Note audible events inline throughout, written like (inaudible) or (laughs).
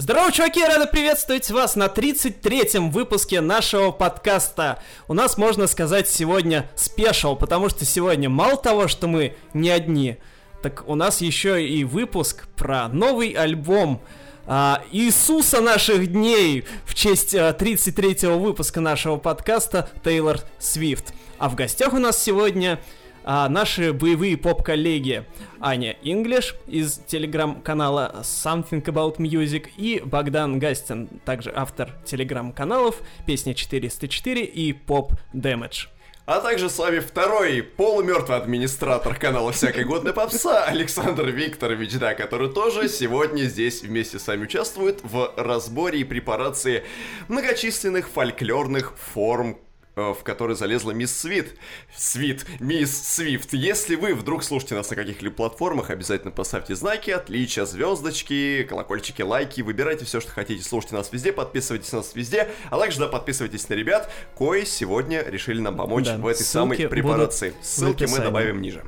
Здорово, чуваки! Рада приветствовать вас на 33-м выпуске нашего подкаста. У нас, можно сказать, сегодня спешл, потому что сегодня мало того, что мы не одни, так у нас еще и выпуск про новый альбом а, Иисуса наших дней в честь а, 33-го выпуска нашего подкаста Тейлор Свифт. А в гостях у нас сегодня а, наши боевые поп-коллеги Аня Инглиш из телеграм-канала Something About Music и Богдан Гастин, также автор телеграм-каналов Песня 404 и Pop Damage. А также с вами второй полумертвый администратор канала «Всякой годной попса» (laughs) Александр Викторович, да, который тоже сегодня здесь вместе с вами участвует в разборе и препарации многочисленных фольклорных форм в который залезла мисс Свит. Свит, мисс Свифт. Если вы вдруг слушаете нас на каких-либо платформах, обязательно поставьте знаки, отличия, звездочки, колокольчики, лайки, выбирайте все, что хотите, слушайте нас везде, подписывайтесь на нас везде, а также, да, подписывайтесь на ребят, кои сегодня решили нам помочь да, в этой самой препарации. Ссылки мы добавим ниже.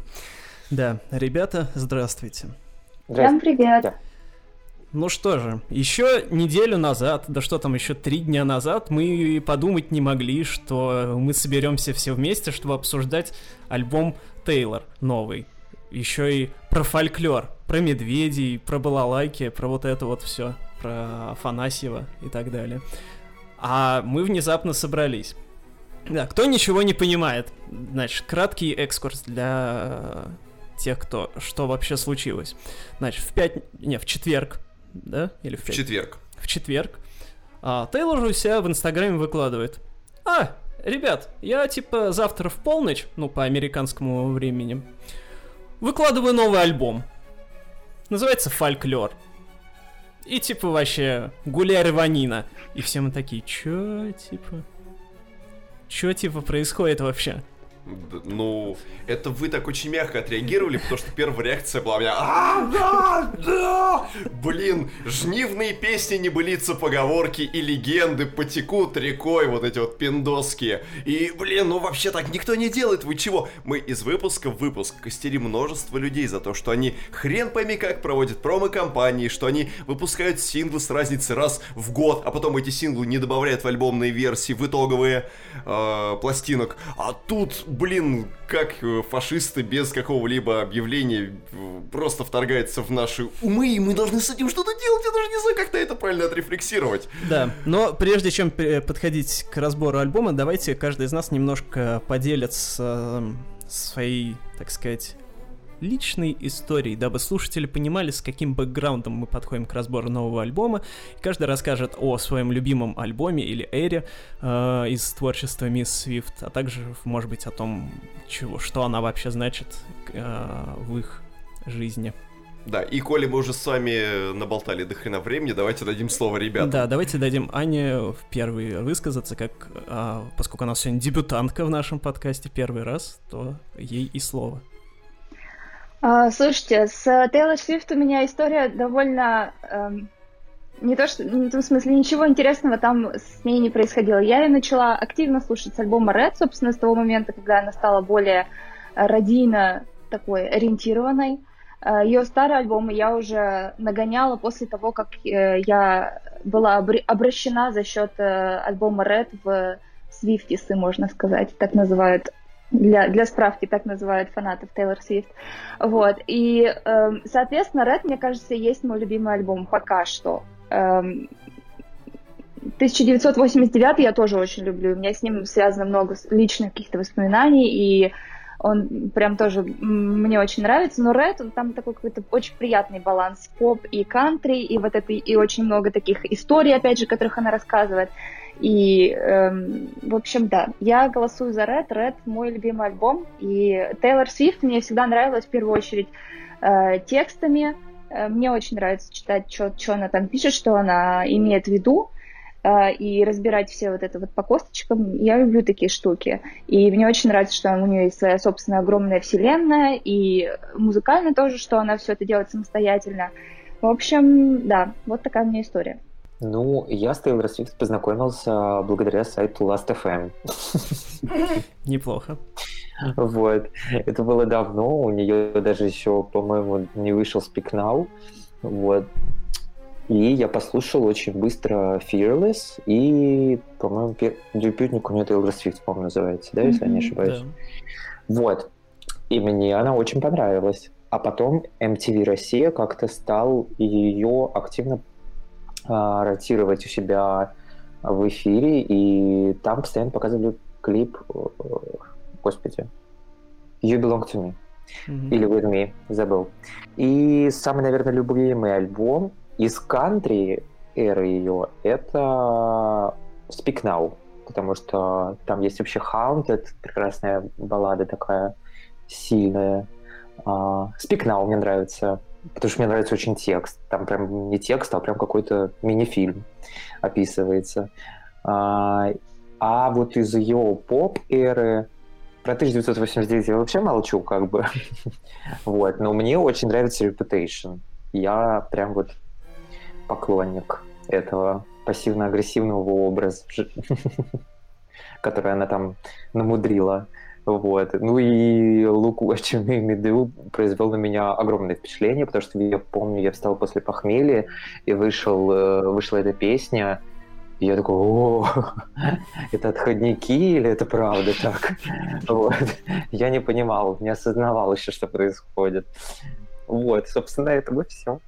Да, ребята, здравствуйте. Всем привет. Ну что же, еще неделю назад, да что там, еще три дня назад, мы подумать не могли, что мы соберемся все вместе, чтобы обсуждать альбом Тейлор новый. Еще и про фольклор, про медведей, про балалайки, про вот это вот все, про Афанасьева и так далее. А мы внезапно собрались. Да, кто ничего не понимает, значит, краткий экскурс для тех, кто что вообще случилось. Значит, в пять... не, в четверг да? Или в, в четверг. В четверг. А, Тейлор у себя в Инстаграме выкладывает. А, ребят, я типа завтра в полночь, ну, по американскому времени, выкладываю новый альбом. Называется «Фольклор». И типа вообще гуляй рванина. И все мы такие, чё, типа... Чё, типа, происходит вообще? Ну, это вы так очень мягко отреагировали, потому что первая реакция была у меня «А, да, да!» Блин, жнивные песни, небылица поговорки и легенды потекут рекой, вот эти вот пиндоские. И, блин, ну вообще так никто не делает, вы чего? Мы из выпуска в выпуск костели множество людей за то, что они хрен пойми как проводят промо-компании, что они выпускают синглы с разницей раз в год, а потом эти синглы не добавляют в альбомные версии, в итоговые э, пластинок. А тут блин, как э, фашисты без какого-либо объявления э, просто вторгаются в наши умы, и мы должны с этим что-то делать, я даже не знаю, как-то это правильно отрефлексировать. Да, но прежде чем подходить к разбору альбома, давайте каждый из нас немножко поделится э, своей, так сказать, личной историей, дабы слушатели понимали, с каким бэкграундом мы подходим к разбору нового альбома. И каждый расскажет о своем любимом альбоме или эре э, из творчества Мисс Свифт, а также, может быть, о том, чего, что она вообще значит э, в их жизни. Да, и коли мы уже с вами наболтали до хрена времени, давайте дадим слово ребятам. Да, давайте дадим Ане в первый высказаться, как, а, поскольку она сегодня дебютантка в нашем подкасте первый раз, то ей и слово. А, слушайте, с Тейлор Свифт у меня история довольно... Эм, не то, что... Не в том смысле, ничего интересного там с ней не происходило. Я ее начала активно слушать с альбома Red, собственно, с того момента, когда она стала более радийно такой ориентированной. Э, ее старый альбом я уже нагоняла после того, как э, я была обращена за счет э, альбома Red в Свифтисы, можно сказать, так называют для, для справки так называют фанатов Тейлор Свифт. Вот. И, э, соответственно, Red, мне кажется, есть мой любимый альбом пока что. Эм, 1989 я тоже очень люблю. У меня с ним связано много личных каких-то воспоминаний, и он прям тоже мне очень нравится. Но Red, он там такой какой-то очень приятный баланс поп и кантри, и вот это, и очень много таких историй, опять же, которых она рассказывает. И, эм, в общем, да, я голосую за Red. Red мой любимый альбом. И Тейлор Свифт мне всегда нравилась в первую очередь э, текстами. Э, мне очень нравится читать, что она там пишет, что она имеет в виду э, и разбирать все вот это вот по косточкам. Я люблю такие штуки. И мне очень нравится, что у нее есть своя собственная огромная вселенная, и музыкально тоже, что она все это делает самостоятельно. В общем, да, вот такая у меня история. Ну, я с Тейлор Свифт познакомился благодаря сайту Last.fm. (laughs) Неплохо. Вот. Это было давно, у нее даже еще, по-моему, не вышел Speak Now. Вот. И я послушал очень быстро Fearless и, по-моему, дебютник у нее Taylor Swift, по-моему, называется, да, если я не ошибаюсь. Да. Вот. И мне она очень понравилась. А потом MTV Россия как-то стал ее активно ротировать у себя в эфире, и там постоянно показывали клип, э, господи, You Belong to Me. Мгм. Или With Me, забыл. И самый, наверное, любимый альбом из кантри эры ее это Speak Now, потому что там есть вообще Haunted, прекрасная баллада такая сильная. А, Speak Now мне нравится, потому что мне нравится очень текст. Там прям не текст, а прям какой-то мини-фильм описывается. А, а вот из ее поп-эры про 1989 я вообще молчу, как бы. (laughs) вот, но мне очень нравится Reputation. Я прям вот поклонник этого пассивно-агрессивного образа, (laughs) который она там намудрила. Вот. Ну и Лук Me Do (laughs) произвел на меня огромное впечатление, потому что я помню, я встал после похмелья, и вышел, э, вышла эта песня, и я такой, о, (laughs) это отходники или это правда так? (laughs) Вот. Я не понимал, не осознавал еще, что происходит. Вот, собственно, это бы все.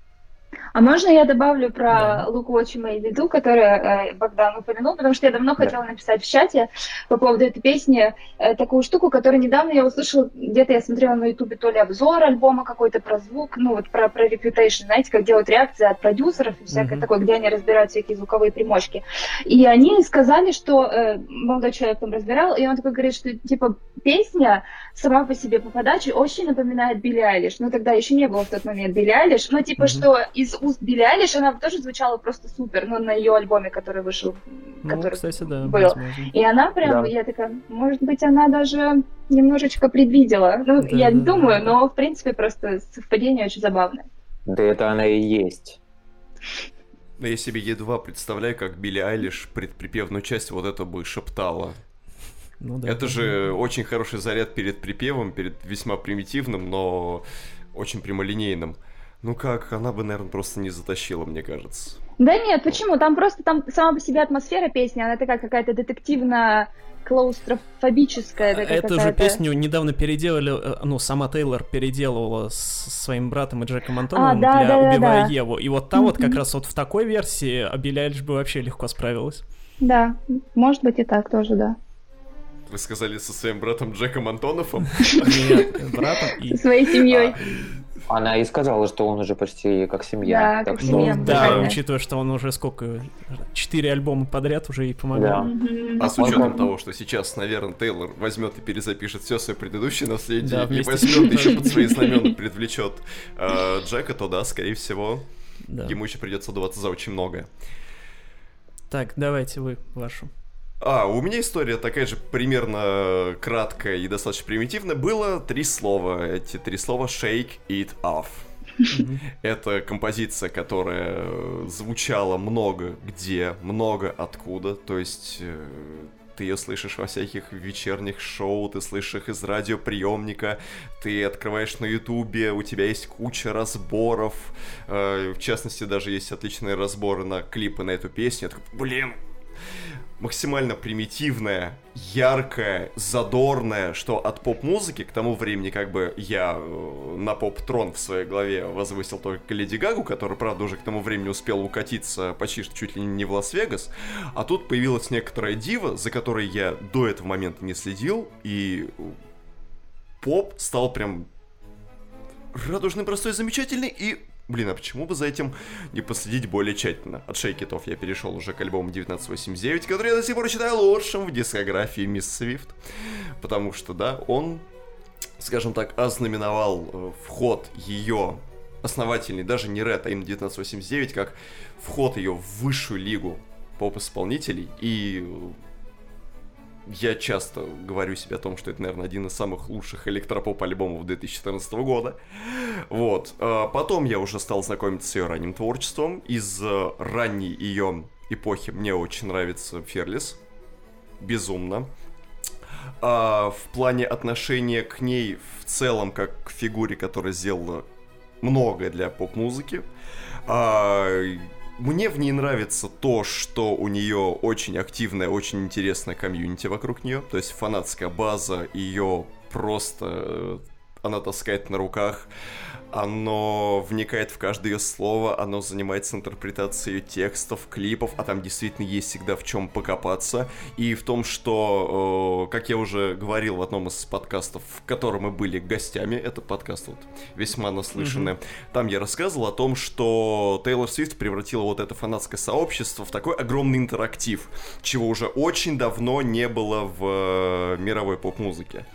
А можно я добавлю про You Made Me Do, которую Богдан упомянул, потому что я давно Да. хотела написать в чате по поводу этой песни э, такую штуку, которую недавно я услышала, где-то я смотрела на ютубе то ли обзор альбома какой-то про звук, ну вот про, про Reputation, знаете, как делают реакции от продюсеров и всякое Мгм. такое, где они разбирают всякие звуковые примочки. И они сказали, что э, молодой человек там разбирал, и он такой говорит, что типа песня сама по себе по подаче очень напоминает Билли Айлиш. Ну, тогда еще не было в тот момент Билли Айлиш. Но, типа, Мгм. что из уст Билли Айлиш она тоже звучала просто супер. Ну, на ее альбоме, который вышел. Ну, который кстати, да, был. возможно. И она прям, Да. я такая, может быть, она даже немножечко предвидела. Ну, Да, я не да, да. думаю, но, в принципе, просто совпадение очень забавное. Да это она и есть. Но я себе едва представляю, как Билли Айлиш предприпевную часть вот это бы шептала. Ну, да, это да, же очень хороший заряд перед припевом, перед весьма примитивным, но очень прямолинейным. Ну как, она бы, наверное, просто не затащила, мне кажется. Да нет, почему? Там просто там сама по себе атмосфера песни, она такая какая-то детективно клаустрофобическая. такая Эту же песню недавно переделали, э, ну, сама Тейлор переделывала с своим братом и Джеком Антоновым А, да, для да, да, «Убивая да. Еву». И вот там вот как раз вот в такой версии а Айлиш бы вообще легко справилась. Да, может быть и так тоже, да. Вы сказали со своим братом Джеком Антоновым? Нет, братом и... Со своей семьей. Она и сказала, что он уже почти как семья. Да, так как что- семья. Ну, да, правильно. учитывая, что он уже сколько, четыре альбома подряд уже и помогал. Да. А с Он учетом как- того, что сейчас, наверное, Тейлор возьмет и перезапишет все свое предыдущее наследие Да, и возьмет еще под свои знамена привлечет э, Джека, то да, скорее всего, Да. ему еще придется отдуваться за очень многое. Так, давайте вы вашу. А, у меня история такая же примерно краткая и достаточно примитивная. Было три слова. Эти три слова shake it off. Это композиция, которая э, звучала много где, много откуда. То есть э, ты ее слышишь во всяких вечерних шоу, ты слышишь их из радиоприемника, ты открываешь на ютубе, у тебя есть куча разборов. Э, В частности, даже есть отличные разборы на клипы на эту песню. Я такой, блин, максимально примитивная, яркая, задорная, что от поп-музыки к тому времени как бы я э, на поп-трон в своей голове возвысил только Леди Гагу, которая, правда, уже к тому времени успела укатиться почти что чуть ли не в Лас-Вегас, а тут появилась некоторая дива, за которой я до этого момента не следил, и поп стал прям радужный, простой, замечательный, и Блин, а почему бы за этим не последить более тщательно? От Off я перешел уже к альбому 1989, который я до сих пор считаю лучшим в дискографии Мисс Свифт. Потому что, да, он, скажем так, ознаменовал э, вход ее основательный, даже не Red, а именно 1989, как вход ее в высшую лигу поп-исполнителей. И э, я часто говорю себе о том, что это, наверное, один из самых лучших электропоп-альбомов 2014 года. Вот. А Потом я уже стал знакомиться с ее ранним творчеством. Из э, ранней ее эпохи мне очень нравится Ферлис. Безумно. А в плане отношения к ней в целом, как к фигуре, которая сделала многое для поп-музыки. а, мне в ней нравится то, что у нее очень активная, очень интересная комьюнити вокруг нее. То есть фанатская база ее просто... Э, она таскает на руках оно вникает в каждое ее слово, оно занимается интерпретацией текстов, клипов, а там действительно есть всегда в чем покопаться. И в том, что, как я уже говорил в одном из подкастов, в котором мы были гостями, это подкаст вот весьма наслышанный, mm-hmm. там я рассказывал о том, что Тейлор Свифт превратила вот это фанатское сообщество в такой огромный интерактив, чего уже очень давно не было в э, мировой поп-музыке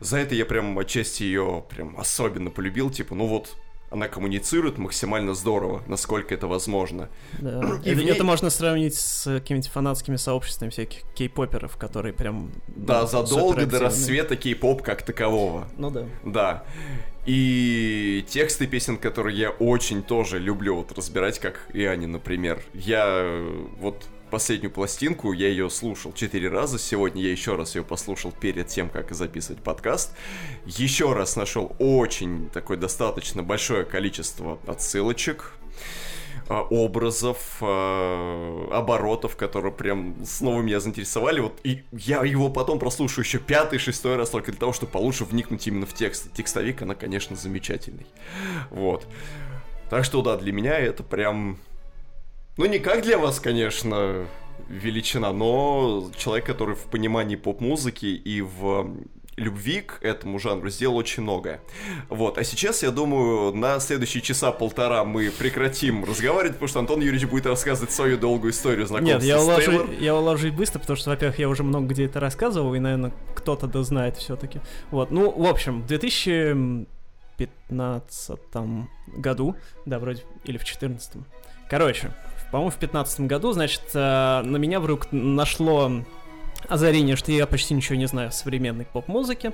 за это я прям отчасти ее прям особенно полюбил, типа, ну вот, она коммуницирует максимально здорово, насколько это возможно. Да. И это, ней... это можно сравнить с какими-то фанатскими сообществами всяких кей-поперов, которые прям... Да, ну, задолго до рассвета кей-поп как такового. Ну да. Да. И тексты песен, которые я очень тоже люблю вот разбирать, как и они, например. Я вот последнюю пластинку, я ее слушал четыре раза, сегодня я еще раз ее послушал перед тем, как записывать подкаст. Еще раз нашел очень такое достаточно большое количество отсылочек, а, образов, а, оборотов, которые прям снова меня заинтересовали. Вот и я его потом прослушаю еще пятый, шестой раз только для того, чтобы получше вникнуть именно в текст. Текстовик, она, конечно, замечательный. Вот. Так что да, для меня это прям ну, не как для вас, конечно, величина, но человек, который в понимании поп-музыки и в любви к этому жанру сделал очень многое. Вот, а сейчас, я думаю, на следующие часа полтора мы прекратим разговаривать, потому что Антон Юрьевич будет рассказывать свою долгую историю знакомства Нет, я уложу, я уложусь быстро, потому что, во-первых, я уже много где это рассказывал, и, наверное, кто-то да знает все-таки. Вот, ну, в общем, в 2015 году, да, вроде, или в 2014. Короче, по-моему, в 2015 году, значит, э, на меня вдруг нашло озарение, что я почти ничего не знаю о современной поп-музыке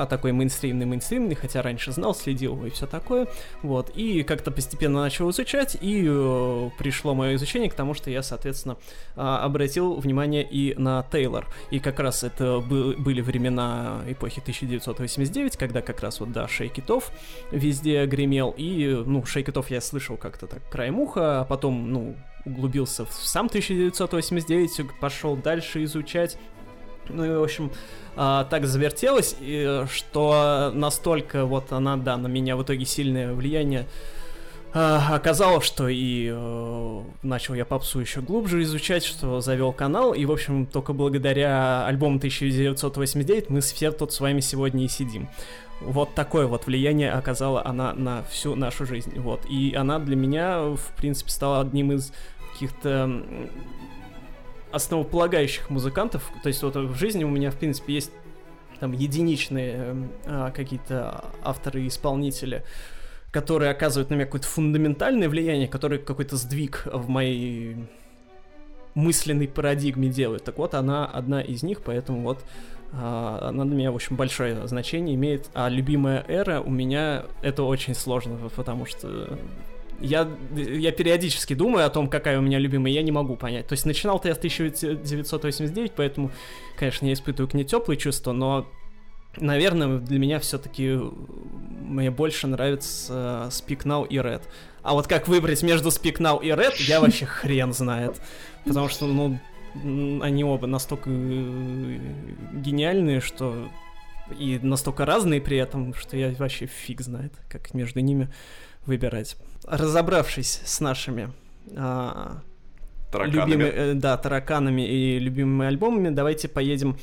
а такой мейнстримный, мейнстримный, хотя раньше знал, следил и все такое, вот, и как-то постепенно начал изучать, и э, пришло мое изучение к тому, что я, соответственно, э, обратил внимание и на Тейлор, и как раз это был, были времена эпохи 1989, когда как раз вот, да, Шейкитов везде гремел, и, ну, Шейкитов я слышал как-то так краем уха, а потом, ну, углубился в сам 1989, пошел дальше изучать, ну и, в общем, а, так завертелась, и, что настолько вот она, да, на меня в итоге сильное влияние а, оказалось, что и э, начал я попсу еще глубже изучать, что завел канал, и, в общем, только благодаря альбому 1989 мы все тут с вами сегодня и сидим. Вот такое вот влияние оказала она на всю нашу жизнь, вот. И она для меня, в принципе, стала одним из каких-то основополагающих музыкантов. То есть вот в жизни у меня, в принципе, есть там единичные а, какие-то авторы и исполнители, которые оказывают на меня какое-то фундаментальное влияние, которые какой-то сдвиг в моей мысленной парадигме делают. Так вот, она одна из них, поэтому вот а, она для меня, в общем, большое значение имеет. А любимая эра у меня это очень сложно, потому что я, я периодически думаю о том, какая у меня любимая, я не могу понять. То есть начинал-то я с 1989, поэтому, конечно, я испытываю к ней теплые чувства, но, наверное, для меня все-таки мне больше нравится Speak Now и Red. А вот как выбрать между Speak Now и Red, я вообще (laughs) хрен знает. Потому что, ну, они оба настолько э, гениальные, что и настолько разные при этом, что я вообще фиг знает, как между ними выбирать. Разобравшись с нашими а, тараканами. Любимыми, э, да, тараканами и любимыми альбомами, давайте поедем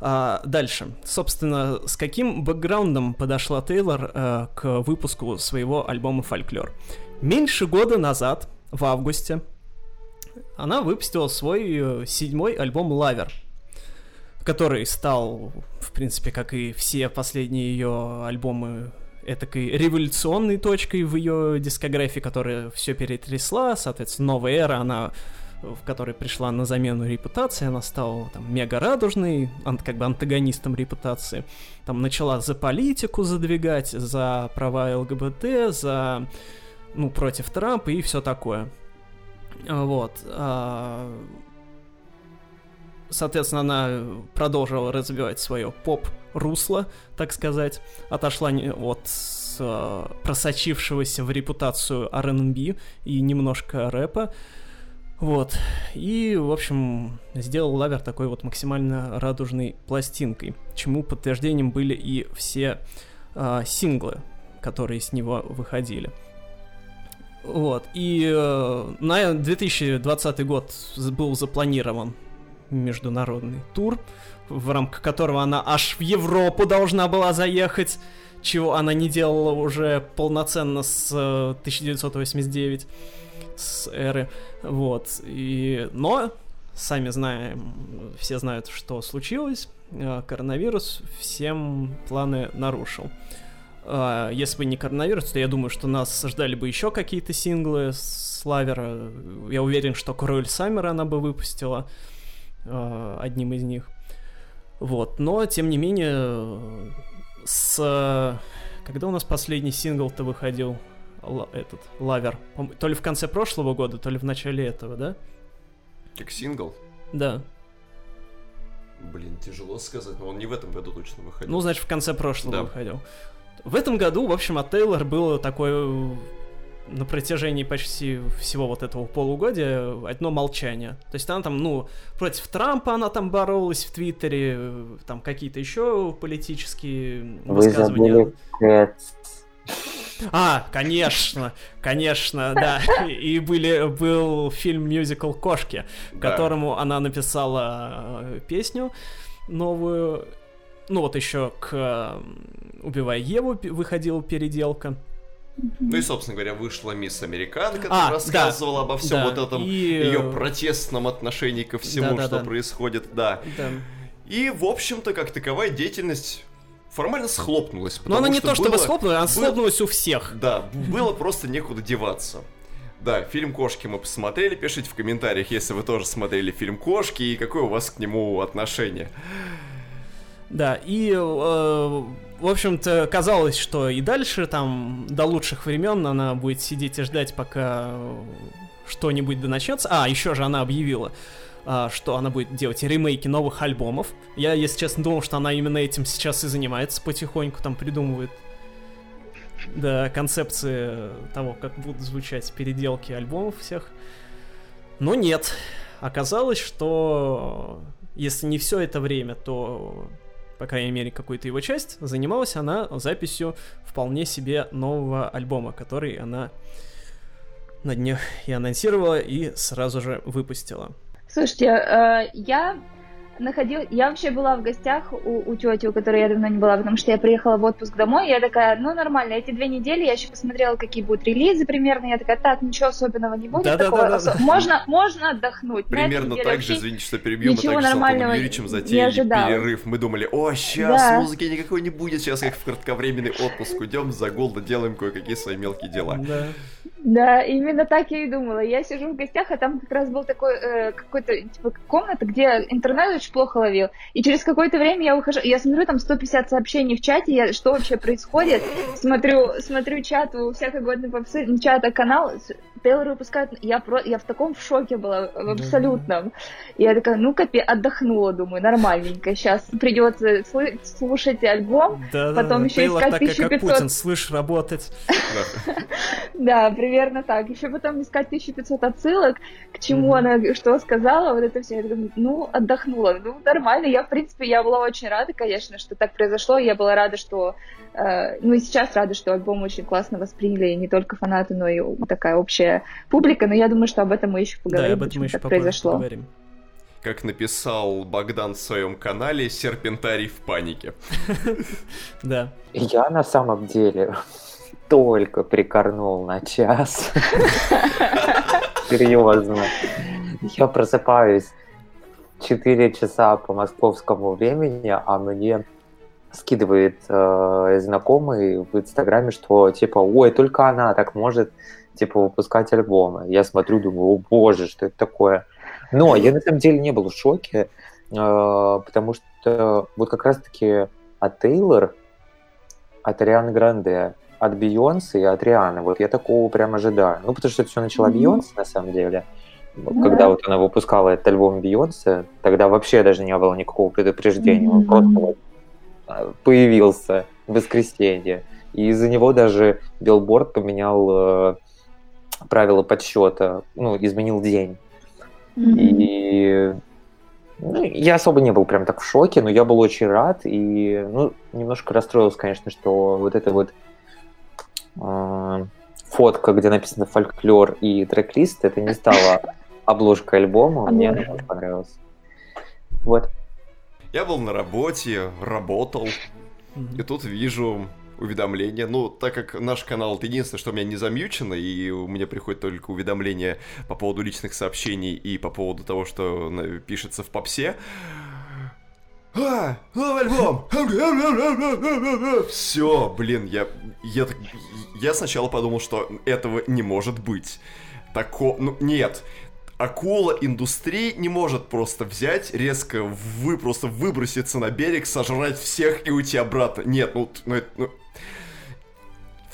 а, дальше. Собственно, с каким бэкграундом подошла Тейлор а, к выпуску своего альбома «Фольклор»? Меньше года назад, в августе, она выпустила свой э, седьмой альбом «Lover», который стал, в принципе, как и все последние ее альбомы этакой революционной точкой в ее дискографии, которая все перетрясла, соответственно, новая эра, она в которой пришла на замену репутации, она стала там мега радужной, как бы антагонистом репутации, там начала за политику задвигать, за права ЛГБТ, за, ну, против Трампа и все такое. Вот. Соответственно, она продолжила развивать свое поп-русло, так сказать, отошла от э, просочившегося в репутацию R&B и немножко рэпа, вот. И, в общем, сделал лавер такой вот максимально радужной пластинкой, чему подтверждением были и все э, синглы, которые с него выходили. Вот. И э, на 2020 год был запланирован международный тур, в рамках которого она аж в Европу должна была заехать, чего она не делала уже полноценно с 1989 э, с эры. Вот. И... Но, сами знаем, все знают, что случилось. Э, коронавирус всем планы нарушил. Uh, если бы не коронавирус, то я думаю, что нас ждали бы еще какие-то синглы с лавера. Я уверен, что Король Саммера она бы выпустила одним из них. Вот, но тем не менее, с когда у нас последний сингл-то выходил, Л- этот лавер, то ли в конце прошлого года, то ли в начале этого, да? Как сингл? Да. Блин, тяжело сказать, но он не в этом году точно выходил. Ну, значит, в конце прошлого да. выходил. В этом году, в общем, от Тейлор было такое на протяжении почти всего вот этого полугодия одно молчание. То есть она там, ну, против Трампа она там боролась в Твиттере, там какие-то еще политические Вы высказывания. Забыли а, конечно, конечно, да. (laughs) И были, был фильм мюзикл «Кошки», да. которому она написала э, песню новую. Ну вот еще к «Убивая Еву» выходила переделка. Ну и, собственно говоря, вышла Мисс Американка, а, рассказывала да, обо всем да, вот этом и... ее протестном отношении ко всему, да, да, что да. происходит, да. да. И, в общем-то, как таковая деятельность формально схлопнулась. Но она не то чтобы схлопнулась, она схлопнулась у всех. Да, было просто некуда деваться. Да, фильм «Кошки» мы посмотрели, пишите в комментариях, если вы тоже смотрели фильм «Кошки» и какое у вас к нему отношение. Да, и, э, в общем-то, казалось, что и дальше, там, до лучших времен она будет сидеть и ждать, пока что-нибудь да начнется. А, еще же она объявила, а, что она будет делать ремейки новых альбомов. Я, если честно, думал, что она именно этим сейчас и занимается потихоньку, там придумывает да, концепции того, как будут звучать переделки альбомов всех. Но нет. Оказалось, что если не все это время, то, по крайней мере, какую-то его часть, занималась она записью вполне себе нового альбома, который она на днях и анонсировала, и сразу же выпустила. Слушайте, э, я находил, я вообще была в гостях у, у тети, у которой я давно не была, потому что я приехала в отпуск домой, и я такая, ну нормально, эти две недели я еще посмотрела, какие будут релизы примерно, я такая, так, ничего особенного не будет, да, такого, да, да, да. можно, можно отдохнуть. Примерно так же, извините, что перебью, мы также с Антоном Юрьевичем затеяли перерыв, мы думали, о, сейчас да. музыки никакой не будет, сейчас как в кратковременный отпуск уйдем за голда, делаем кое-какие свои мелкие дела. Да. Да, именно так я и думала. Я сижу в гостях, а там как раз был такой э, какой-то типа комната, где интернет очень плохо ловил. И через какое-то время я ухожу, я смотрю там 150 сообщений в чате, я, что вообще происходит, смотрю, смотрю чат у всякой годной попсы, чата канал, Тейлор выпускает, я, про, я в таком в шоке была, в абсолютном. И я такая, ну капе, отдохнула, думаю, нормальненько. Сейчас придется слушать альбом, да, потом да, еще Тейлор искать так, 1500... как Путин, слышь, работать. (laughs) Да, примерно так. Еще потом искать 1500 отсылок, к чему она что сказала, вот это все. Я думаю, ну, отдохнула. Ну, нормально. Я, в принципе, я была очень рада, конечно, что так произошло. Я была рада, что Э, ну и сейчас рада, что альбом очень классно восприняли не только фанаты, но и такая общая публика. Но я думаю, что об этом мы еще поговорим, да, об этом мы еще произошло. Поговорим. Как написал Богдан в своем канале, серпентарий в панике. (laughs) Да. Я на самом деле только прикорнул на час. (laughs) Серьезно. Я просыпаюсь 4 часа по московскому времени, а мне скидывает э, знакомый в Инстаграме, что типа, ой, только она так может типа выпускать альбомы. Я смотрю, думаю, о боже, что это такое. Но я на самом деле не был в шоке, э, потому что вот как раз-таки от Тейлор, от Арианы Гранде, от Бейонсе и от Рианы, вот я такого прям ожидаю. Ну, потому что это все начала mm-hmm. Бейонсе, на самом деле. Ну, когда вот она выпускала этот альбом Бейонсе, тогда вообще даже не было никакого предупреждения. Он просто вот а, появился в воскресенье. И из-за него даже Билборд поменял э, правила подсчета, ну, изменил день. И ну, я особо не был прям так в шоке, но я был очень рад и, ну, немножко расстроился, конечно, что вот это вот фотка, где написано фольклор и трек-лист, это не стало обложкой альбома, мне она очень понравилась. Вот. Я был на работе, работал, и тут вижу уведомления. Ну, так как наш канал это единственное, что у меня не замьючено, и у меня приходит только уведомления по поводу личных сообщений и по поводу того, что пишется в попсе. А, альбом! Все, блин, я, я, я сначала подумал, что этого не может быть. Тако... Ну, нет, акула индустрии не может просто взять, резко вы просто выброситься на берег, сожрать всех и уйти обратно. Нет, ну, ну, ну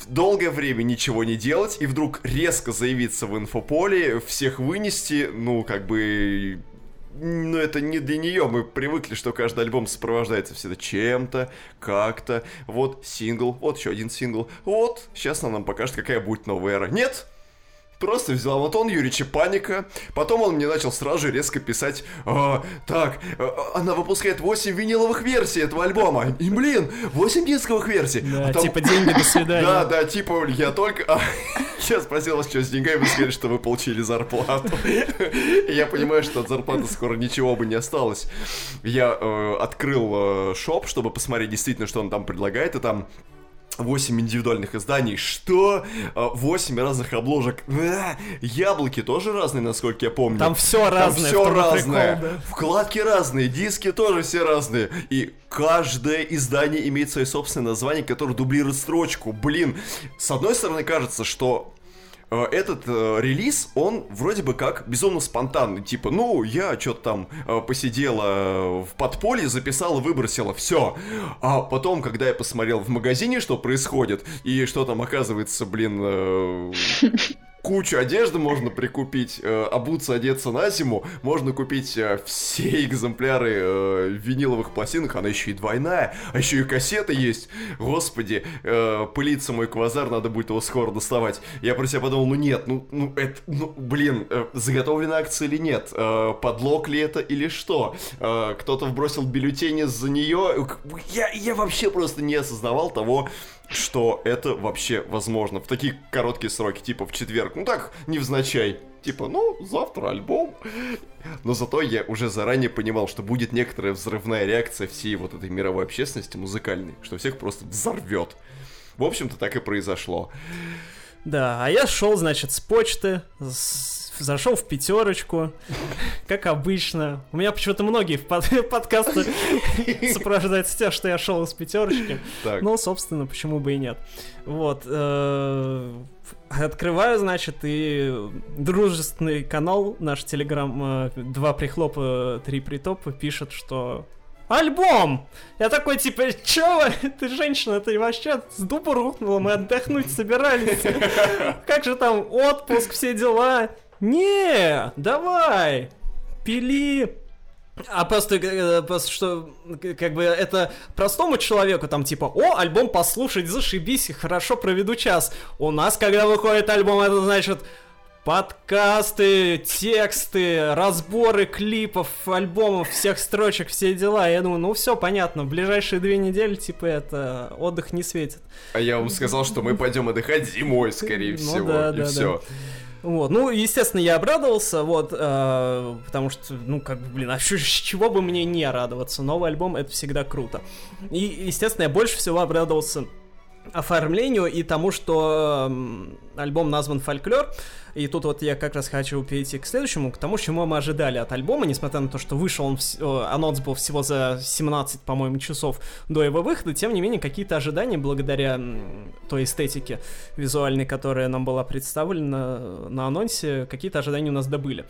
долгое время ничего не делать и вдруг резко заявиться в инфополе, всех вынести, ну, как бы ну, это не для нее. Мы привыкли, что каждый альбом сопровождается всегда чем-то, как-то. Вот сингл, вот еще один сингл. Вот, сейчас она нам покажет, какая будет новая эра. Нет, Просто взял Антон Юрьевича паника. Потом он мне начал сразу же резко писать, а, так, а, она выпускает 8 виниловых версий этого альбома. И, блин, 8 дисковых версий. Да, а там... типа деньги, до свидания. (laughs) Да, да, типа, я только... А, (laughs) я спросил вас, что с деньгами, вы сказали, что вы получили зарплату. (laughs) Я понимаю, что от зарплаты скоро ничего бы не осталось. Я э, открыл э, шоп, чтобы посмотреть действительно, что он там предлагает, и там 8 индивидуальных изданий. Что? 8 разных обложек. А, яблоки тоже разные, насколько я помню. Там все разное. Там все разное. Прикол, да? Вкладки разные, диски тоже все разные. И каждое издание имеет свое собственное название, которое дублирует строчку. Блин, с одной стороны кажется, что Э, этот э, релиз, он вроде бы как безумно спонтанный. Типа, ну, я что-то там э, посидела э, в подполье, записала, выбросила, все. А потом, когда я посмотрел в магазине, что происходит, и что там оказывается, блин, э, (laughs) кучу одежды можно прикупить, э, обуться, одеться на зиму, можно купить э, все экземпляры э, виниловых пластинок, она еще и двойная, а еще и кассета есть. Господи, пылится мой квазар, надо будет его скоро доставать. Я про себя подумал, ну нет, ну, ну это, ну, блин, заготовленная акция или нет? Подлог ли это или что? Кто-то вбросил бюллетени за нее? Я, я вообще просто не осознавал того, что это вообще возможно в такие короткие сроки, типа в четверг. Ну так, невзначай. Типа, ну, завтра альбом. Но зато я уже заранее понимал, что будет некоторая взрывная реакция всей вот этой мировой общественности музыкальной, что всех просто взорвет. В общем-то, так и произошло. Да, а я шел, значит, с почты, с зашел в пятерочку, как обычно. У меня почему-то многие в под (laughs) подкасты сопровождаются тем, что я шел из пятерочки. Ну, собственно, почему бы и нет. Вот. Э, открываю, значит, и дружественный канал, наш телеграм, э, два прихлопа, три притопа, пишет, что Альбом! Я такой, типа, чё? Ты женщина, ты вообще с дуба рухнула, мы отдохнуть собирались. Как же там отпуск, все дела? Не, давай, пили. А просто, э, просто что, как бы, это простому человеку там типа, о, альбом послушать, зашибись, хорошо проведу час. У нас, когда выходит альбом, это значит подкасты, тексты, разборы клипов, альбомов, всех строчек, все дела. Я думаю, ну все понятно, в ближайшие две недели, типа, это отдых не светит. А я вам сказал, что мы пойдем отдыхать зимой, скорее ну всего, и все. Вот, ну, естественно, я обрадовался, вот, э, потому что, ну, как бы, блин, а чего бы мне не радоваться? Новый альбом — это всегда круто. И, естественно, я больше всего обрадовался оформлению и тому, что альбом назван «Фольклор», и тут вот я как раз хочу перейти к следующему, к тому, чему мы ожидали от альбома, несмотря на то, что вышел он, анонс был всего за 17, по-моему, часов до его выхода, тем не менее, какие-то ожидания благодаря той эстетике визуальной, которая нам была представлена на анонсе, какие-то ожидания у нас добыли.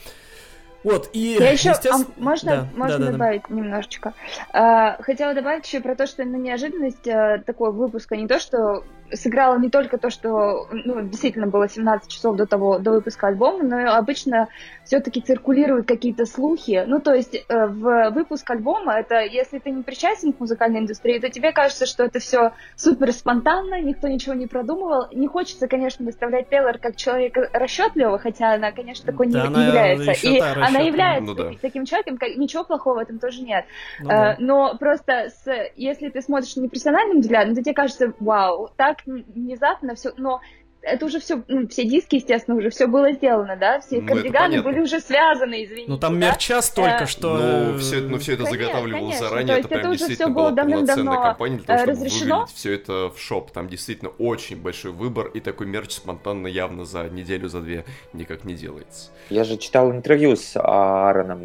Вот, и, Я еще, естественно... а можно, да, можно да, добавить да. немножечко? А, хотела добавить еще про то, что на неожиданность а, такого выпуска не то, что сыграло не только то, что ну, действительно было 17 часов до того, до выпуска альбома, но и обычно все-таки циркулируют какие-то слухи. Ну, то есть э, в выпуск альбома, это если ты не причастен к музыкальной индустрии, то тебе кажется, что это все супер спонтанно, никто ничего не продумывал. Не хочется, конечно, выставлять Тейлор как человека расчетливого, хотя она, конечно, такой Да, не она является. И она является Ну да. таки- таким человеком, как- ничего плохого в этом тоже нет. Ну да. Э, Но просто с, если ты смотришь непрофессиональным взглядом, то тебе кажется, вау, так н- внезапно все, но это уже все, все диски, естественно, уже все было сделано, да, все Ну, это кардиганы были уже связаны, извините. Ну там да? мерча столько, Э, что... Ну, все, это- ну, все это Конечно, заготавливалось конечно. заранее, То это есть прям это уже действительно всё было была полноценная давным-давно, компания для того, э, чтобы разрешено. все это в шоп. Там действительно очень большой выбор, и такой мерч спонтанно явно за неделю, за две никак не делается. Я же читал интервью с Аароном,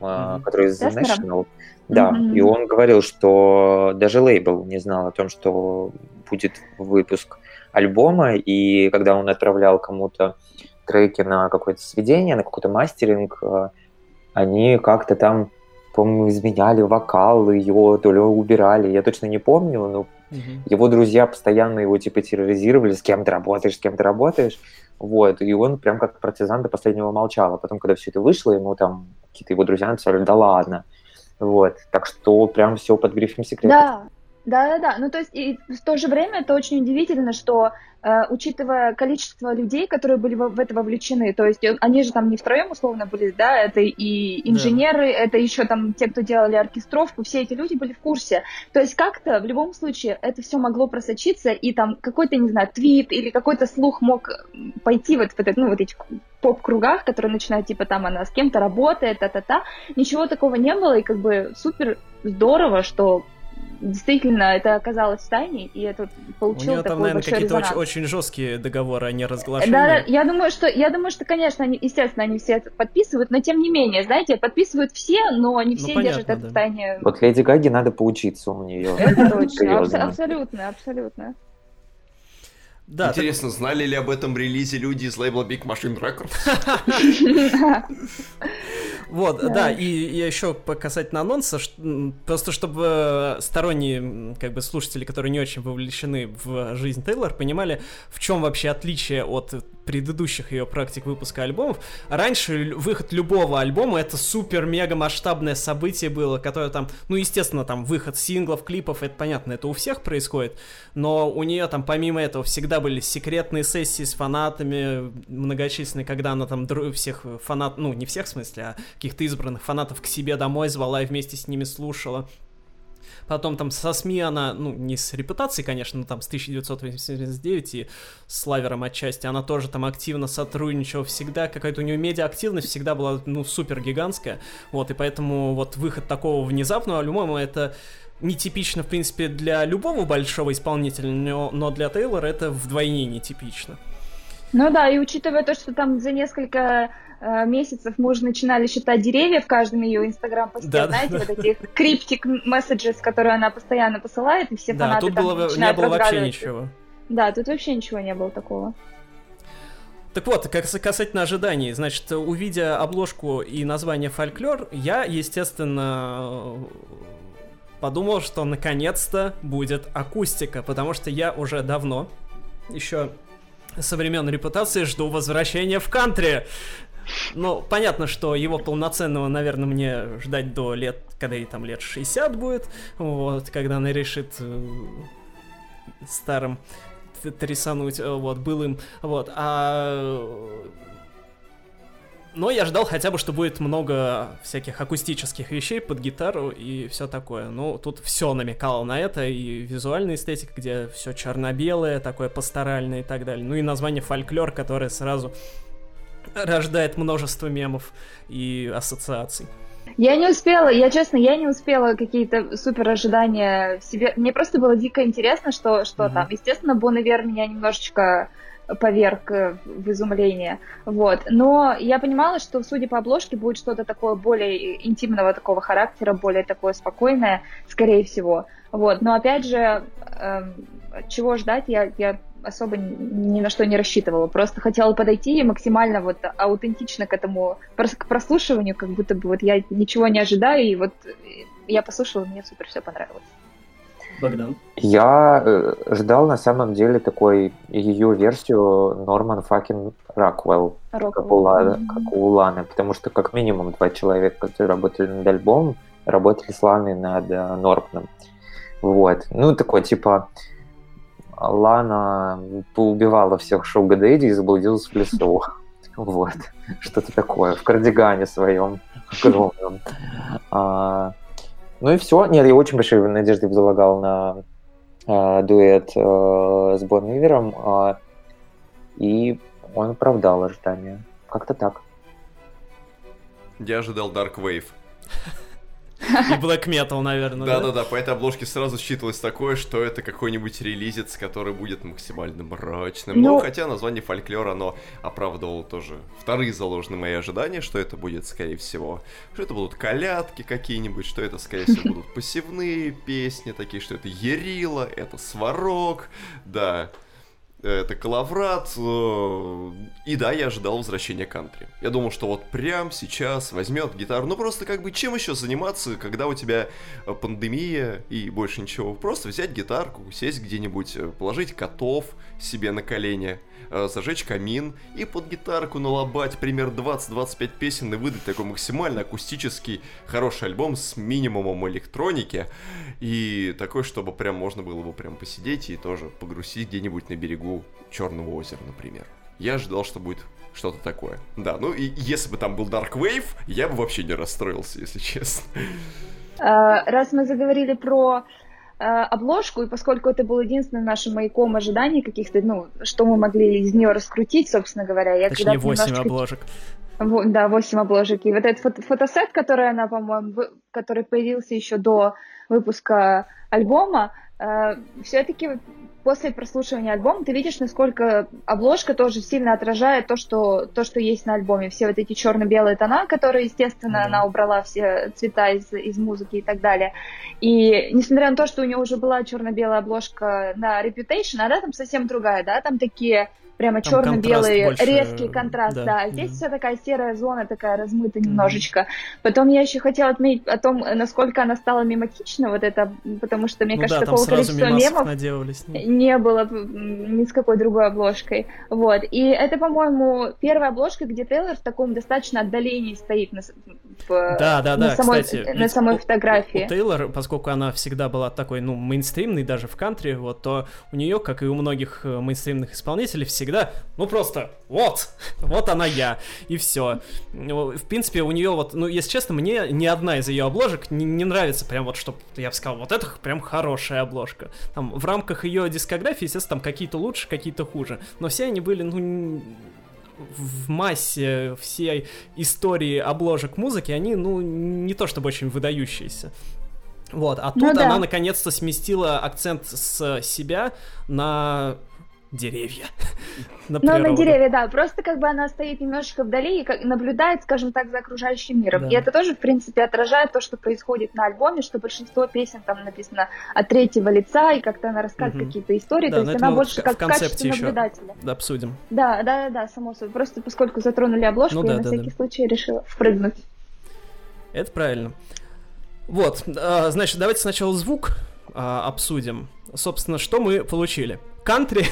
а, Мгм. Деснером? National. Да, Мгм. и он говорил, что даже лейбл не знал о том, что будет выпуск альбома, и когда он отправлял кому-то треки на какое-то сведение, на какой-то мастеринг, э, они как-то там, по-моему, изменяли вокал ее, то ли убирали, я точно не помню, но Мгм. его друзья постоянно его типа терроризировали, с кем ты работаешь, с кем ты работаешь. Вот, и он прям как партизан до последнего молчал. А потом, когда все это вышло, ему там какие-то его друзья написали, да ладно. Вот, так что прям все под грифом секрета. Да, да, да, да. Ну, то есть, и в то же время это очень удивительно, что, э, учитывая количество людей, которые были в, в это вовлечены, то есть э, они же там не втроем условно были, да, это и инженеры, это еще там те, кто делали оркестровку, все эти люди были в курсе. То есть как-то в любом случае это все могло просочиться, и там какой-то, не знаю, твит или какой-то слух мог пойти вот в этот, ну, вот этих поп-кругах, которые начинают, типа, там она с кем-то работает, та-та-та. Ничего такого не было, и как бы супер здорово, что действительно это оказалось в тайне, и это У получило нее такой там, наверное, какие-то очень, очень жесткие договоры о Да, неразглашении. да, я думаю, что я думаю, что, конечно, они, естественно, они все это подписывают, но тем не менее, знаете, подписывают все, но не Ну, все понятно, держат это да. в тайне. Вот Леди Гаги надо поучиться у нее. Это точно, абсолютно, абсолютно. Да, так- Интересно, знали ли об этом релизе люди из лейбла Big Machine Records? (laughs) (laughs) (laughs) Вот, Да. да, и, и еще касательно анонса, м, просто чтобы э, сторонние, как бы, слушатели, которые не очень вовлечены в жизнь Тейлор, понимали, в чем вообще отличие от предыдущих ее практик выпуска альбомов. Раньше выход любого альбома это супер-мега масштабное событие было, которое там, ну, естественно, там выход синглов, клипов, это понятно, это у всех происходит, но у нее там помимо этого всегда были секретные сессии с фанатами многочисленные, когда она там всех фанат, ну не всех в смысле, а каких-то избранных фанатов к себе домой звала и вместе с ними слушала. Потом там со СМИ она, ну, не с репутацией, конечно, но там с 1989 и с Лавером отчасти, она тоже там активно сотрудничала всегда, какая-то у нее медиа-активность всегда была, ну, супер гигантская, вот, и поэтому вот выход такого внезапного альбома, это нетипично, в принципе, для любого большого исполнителя, но, но для Тейлора это вдвойне нетипично. Ну да, и учитывая то, что там за несколько месяцев мы уже начинали считать деревья в каждом ее инстаграм-посте, Да, да, знаете, да. вот этих криптик месседжес, которые она постоянно посылает, и все да, фанаты тут там было, не было вообще ничего. Да, тут вообще ничего не было такого. Так вот, как касательно ожиданий, значит, увидя обложку и название фольклор, я, естественно, подумал, что наконец-то будет акустика, потому что я уже давно, еще со времен репутации, жду возвращения в кантри. Ну, понятно, что его полноценного, наверное, мне ждать до лет, когда ей там лет 60 будет, вот, когда она решит э, старым трясануть, э, вот, былым, вот, а... Но я ждал хотя бы, что будет много всяких акустических вещей под гитару и все такое. Ну, тут все намекало на это, и визуальная эстетика, где все черно-белое, такое пасторальное и так далее. Ну и название фольклор, которое сразу рождает множество мемов и ассоциаций. Я не успела, я честно, я не успела какие-то супер ожидания в себе. Мне просто было дико интересно, что, что Мгм. там. Естественно, Бон Ивер меня немножечко поверг э, в изумление. Вот. Но я понимала, что, судя по обложке, будет что-то такое более интимного такого характера, более такое спокойное, скорее всего. Вот. Но опять же, эм, чего ждать, я, я особо ни на что не рассчитывала. Просто хотела подойти и максимально вот аутентично к этому, к прослушиванию, как будто бы вот я ничего не ожидаю, и вот э, я послушала, мне супер все понравилось. Богдан? Я э, ждал на самом деле такой ее версию Норман Факин Роквелл, как, у Ла- как у Ланы, потому что как минимум два человека, которые работали над альбомом, работали с Ланой над э, Норманом. Вот. Ну, такой, типа, Лана поубивала всех шоу-гадэдди и заблудилась в лесу. Вот. Что-то такое. В кардигане своем огромном. А, ну и все. Нет, я очень большие надежды возлагал на а, дуэт а, с Бон Ивером. А, и он оправдал ожидания. Как-то так. Я ожидал Dark Wave. И Black Metal, наверное. Да-да-да, по этой обложке сразу считывалось такое, что это какой-нибудь релизец, который будет максимально мрачным. Ну, Ну- хотя название фольклор, оно оправдывало тоже вторые заложенные мои ожидания, что это будет, скорее всего, что это будут колядки какие-нибудь, что это, скорее всего, будут посевные песни такие, что это Ерила, это Сварог, да, это Калаврат. э, И да, я ожидал возвращения кантри. Я думал, что вот прям сейчас возьмет гитару. Ну просто как бы чем еще заниматься, когда у тебя э, пандемия и больше ничего. Просто взять гитарку, сесть где-нибудь, э, положить котов себе на колени, э, зажечь камин и под гитарку налобать пример 20-25 песен и выдать такой максимально акустический хороший альбом с минимумом электроники и такой, чтобы прям можно было бы прям посидеть и тоже погрузить где-нибудь на берегу Черного озера, например. Я ожидал, что будет что-то такое. Да, ну и если бы там был Dark Wave, я бы вообще не расстроился, если честно. А, Раз мы заговорили про обложку, и поскольку это был единственным нашим маяком ожиданий каких-то, ну, что мы могли из нее раскрутить, собственно говоря, я Точнее, когда 8 немножечко обложек. Во- Да, 8 обложек. И вот этот фото- фотосет, который она, по-моему, вы- который появился еще до выпуска альбома, все-таки после прослушивания альбома ты видишь, насколько обложка тоже сильно отражает то, что, то, что есть на альбоме. Все вот эти черно-белые тона, которые, естественно, Да. она убрала все цвета из, из музыки и так далее. И несмотря на то, что у нее уже была черно-белая обложка на Reputation, она там совсем другая, да, там такие прямо больше, резкий контраст, да, да. Здесь да. вся такая серая зона, такая размытая немножечко. Потом я еще хотела отметить о том, насколько она стала мематична, вот это, потому что, мне ну кажется, да, такого количества мемов наделались. не было ни с какой другой обложкой. Вот. И это, по-моему, первая обложка, где Тейлор в таком достаточно отдалении стоит на, в- Да, да, на да, самой, кстати. на самой у- фотографии. У, Тейлор, поскольку она всегда была такой, ну, мейнстримной даже в кантри, вот, то у нее, как и у многих э, мейнстримных исполнителей, всегда, ну, просто вот, вот она я, и все. В принципе, у нее вот, ну, если честно, мне ни одна из ее обложек не, не нравится прям вот, чтобы я бы сказал, вот это прям хорошая обложка. Там, в рамках ее дискографии, естественно, там какие-то лучше, какие-то хуже, но все они были, ну, в массе всей истории обложек музыки, они, ну, не то чтобы очень выдающиеся. Вот, а Ну тут да. она наконец-то сместила акцент с себя на деревья. (laughs) на Ну, на природу. деревья, да. Просто как бы она стоит немножечко вдали и как- наблюдает, скажем так, за окружающим миром. Да. И это тоже, в принципе, отражает то, что происходит на альбоме, что большинство песен там написано от третьего лица, и как-то она рассказывает Мгм. какие-то истории, Да, то но есть она больше в- как в в качестве еще. наблюдателя. Да, обсудим. Да, да, да, да, само собой. Просто поскольку затронули обложку, Ну я да, на да, всякий да. случай решила впрыгнуть. Это правильно. Вот, а, значит, давайте сначала звук а, обсудим. Собственно, что мы получили? Кантри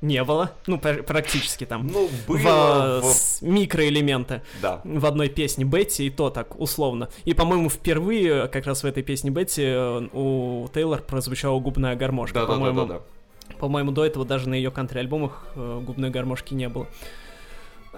не было, ну, пр- практически там. Ну, в, было... в- с- микроэлементы Да. в одной песне Бетти, и то так, условно. И, по-моему, впервые как раз в этой песне Бетти э, у Тейлор прозвучала губная гармошка. Да, да, да, по-моему, да, да. по-моему, до этого даже на ее кантри-альбомах э, губной гармошки не было.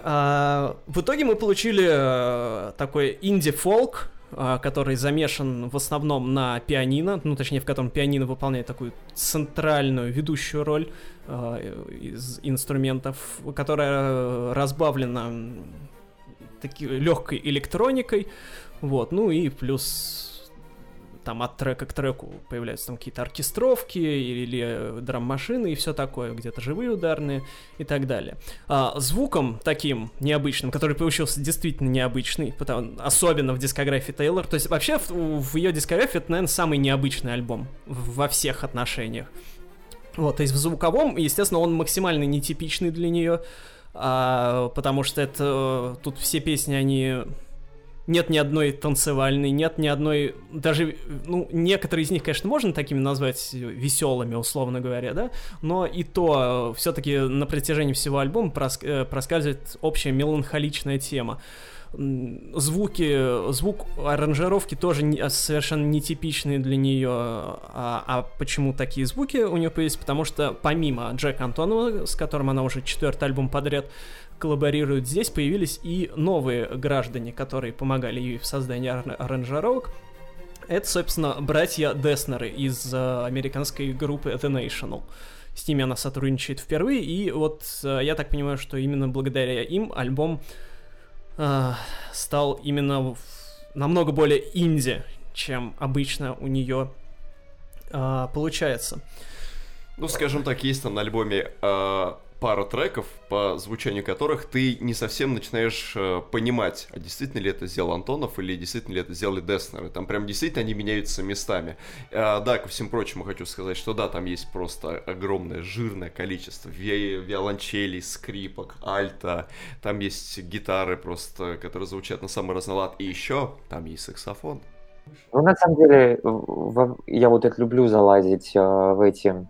А, в итоге мы получили э, такой инди-фолк, который замешан в основном на пианино, ну, точнее, в котором пианино выполняет такую центральную, ведущую роль э, из инструментов, которая разбавлена таки, легкой электроникой, вот, ну и плюс там от трека к треку появляются там какие-то оркестровки или э, драм-машины и все такое, где-то живые ударные и так далее. А, звуком таким необычным, который получился действительно необычный, потому, особенно в дискографии Тейлор, то есть вообще в, в ее дискографии это, наверное, самый необычный альбом во всех отношениях. Вот, то есть в звуковом, естественно, он максимально нетипичный для нее, а, потому что это э, тут все песни, они нет ни одной танцевальной, нет ни одной, даже, ну, некоторые из них, конечно, можно такими назвать веселыми, условно говоря, да, но и то все-таки на протяжении всего альбома прос, э, проскальзывает общая меланхоличная тема звуки, звук аранжировки тоже не, совершенно нетипичные для нее. А, а почему такие звуки у нее появились? Потому что помимо Джека Антонова, с которым она уже четвертый альбом подряд коллаборирует, здесь появились и новые граждане, которые помогали ей в создании аранжировок. Это, собственно, братья Деснеры из э, американской группы The National. С ними она сотрудничает впервые, и вот э, я так понимаю, что именно благодаря им альбом э, стал именно в, намного более инди, чем обычно у нее э, получается. Ну, скажем так, есть там на альбоме э, пара треков, по звучанию которых ты не совсем начинаешь э, понимать, а действительно ли это сделал Антонов или действительно ли это сделали Деснеры. Там прям действительно они меняются местами. Э, да, ко всем прочему хочу сказать, что да, там есть просто огромное жирное количество ви виолончелей, скрипок, альта, там есть гитары просто, которые звучат на самый разнолад, и еще там есть саксофон. Ну, на самом деле, я вот это люблю залазить э, в эти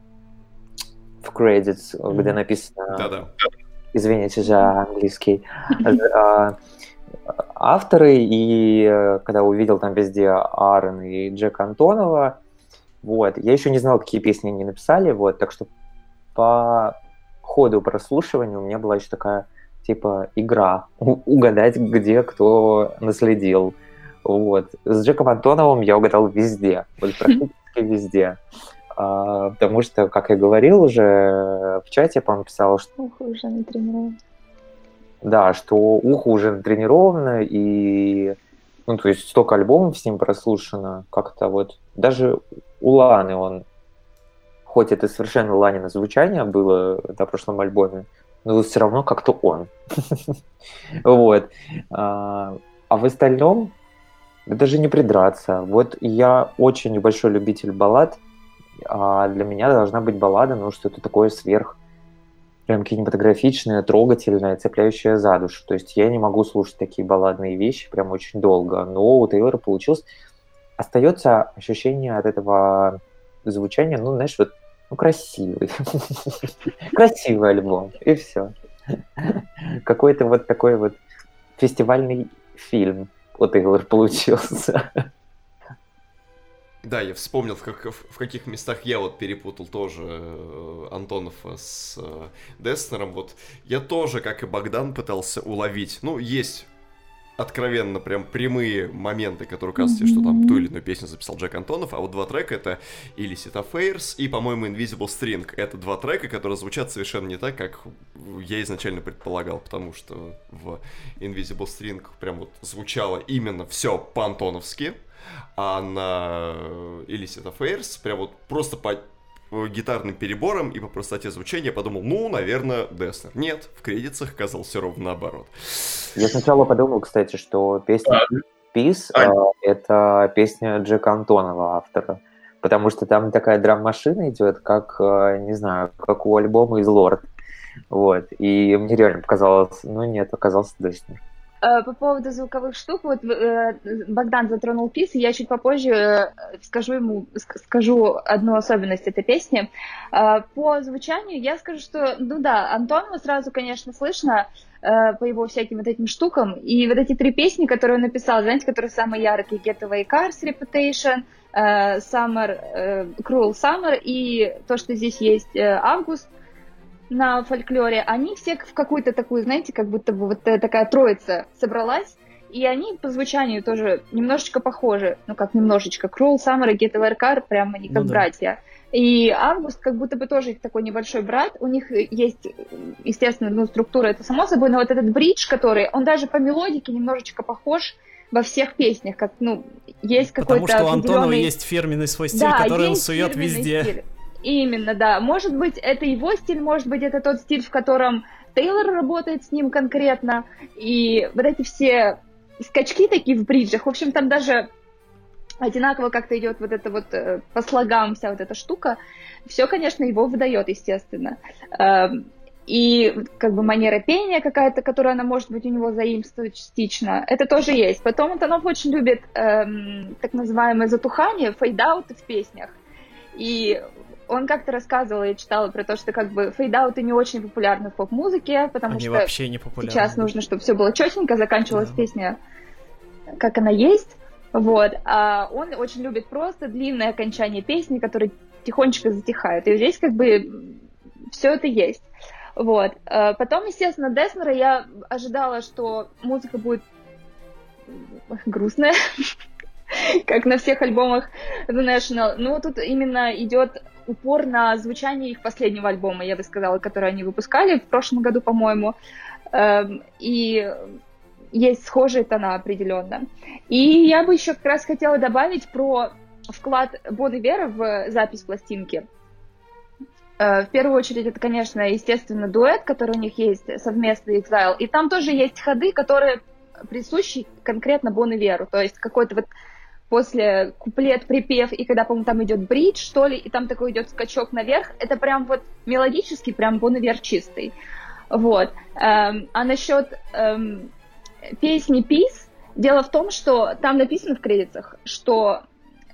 в credits, mm-hmm. где написано... Да-да. Извините за английский. А, авторы, и э, когда увидел там везде Аарон и Джек Антонова, вот, я еще не знал, какие песни они написали, вот, так что по ходу прослушивания у меня была еще такая, типа, игра, угадать, где кто наследил. Вот. С Джеком Антоновым я угадал везде, вот практически везде. А, потому что, как я говорил уже в чате, по-моему, писал, что... Ухо уже натренировано. Да, что ухо уже натренировано, и... Ну, то есть столько альбомов с ним прослушано, как-то вот... Даже у Ланы он... Хоть это совершенно Ланина звучание было на прошлом альбоме, но все равно как-то он. (laughs) Вот. А, а в остальном даже не придраться. Вот я очень большой любитель баллад, а для меня должна быть баллада, ну, что-то такое сверх прям кинематографичное, трогательное, цепляющее за душу. То есть я не могу слушать такие балладные вещи прям очень долго. Но у Тейлора получилось. Остается ощущение от этого звучания, ну, знаешь, вот ну, красивый. (laughs) Красивый альбом, и все. Какой-то вот такой вот фестивальный фильм у Тейлор получился. Да, я вспомнил, в, как, в каких местах я вот перепутал тоже э, Антонов с э, Деснером. Вот я тоже, как и Богдан, пытался уловить. Ну, есть откровенно прям прямые моменты, которые кажется, mm-hmm. что там ту или иную песню записал Джек Антонов, а вот два трека это Illicit Affairs и, по-моему, Invisible String. Это два трека, которые звучат совершенно не так, как я изначально предполагал, потому что в Invisible String прям вот звучало именно все по-антоновски, а на Illicit Affairs прям вот просто по гитарным перебором и по простоте звучания подумал, ну, наверное, Деснер. Нет, в кредитах оказалось все ровно наоборот. Я сначала подумал, кстати, что песня Peace а? э, это песня Джека Антонова, автора. Потому что там такая драм-машина идет, как, э, не знаю, как у альбома из Лорд. Вот. И мне реально показалось, ну нет, оказался Деснер. Э, по поводу звуковых штук, вот э, Богдан затронул пис, и я чуть попозже э, скажу ему, скажу одну особенность этой песни. По звучанию я скажу, что, ну да, Антонова сразу, конечно, слышно по его всяким вот этим штукам, и вот эти три песни, которые он написал, знаете, которые самые яркие, Getaway Cars, Reputation, Summer, Cruel Summer, и то, что здесь есть Август, на фольклоре, они все в какую-то такую, знаете, как будто бы вот такая троица собралась, и они по звучанию тоже немножечко похожи. Ну, как немножечко. Крул, Саммер и Get Car прям они как ну, братья. Да. И Август как будто бы тоже такой небольшой брат. У них есть, естественно, ну, структура, это само собой, но вот этот бридж, который, он даже по мелодике немножечко похож во всех песнях, как, ну, есть какой-то Потому что у Антонова определенный... есть фирменный свой стиль, да, который он сует везде. Стиль. Именно, да. Может быть, это его стиль, может быть, это тот стиль, в котором Тейлор работает с ним конкретно. И вот эти все скачки такие в бриджах, в общем, там даже одинаково как-то идет вот это вот э, по слогам вся вот эта штука. Все, конечно, его выдает, естественно. Эм, и как бы манера пения какая-то, которая она может быть у него заимствует частично, это тоже есть. Потом Антонов очень любит эм, так называемое затухание, фейдауты в песнях. И он как-то рассказывал, я читала про то, что как бы фейдауты не очень популярны в поп-музыке, потому Они что вообще не популярны. сейчас нужно, чтобы все было четенько, заканчивалась да. песня, как она есть. Вот. А он очень любит просто длинное окончание песни, которое тихонечко затихает. И здесь как бы все это есть. Вот. А потом, естественно, Деснера я ожидала, что музыка будет грустная, (laughs) как на всех альбомах The National. Но тут именно идет упор на звучание их последнего альбома, я бы сказала, который они выпускали в прошлом году, по-моему. Эм, и есть схожие тона определенно. И я бы еще как раз хотела добавить про вклад Бон Вера в запись пластинки. Э, в первую очередь, это, конечно, естественно, дуэт, который у них есть, совместный Exile. И там тоже есть ходы, которые присущи конкретно Бон Веру. То есть какой-то вот после куплет, припев, и когда, по-моему, там идет бридж, что ли, и там такой идет скачок наверх, это прям вот мелодический, прям Бон Вер чистый. Вот. Эм, а насчет эм, песни Peace, дело в том, что там написано в кредитах, что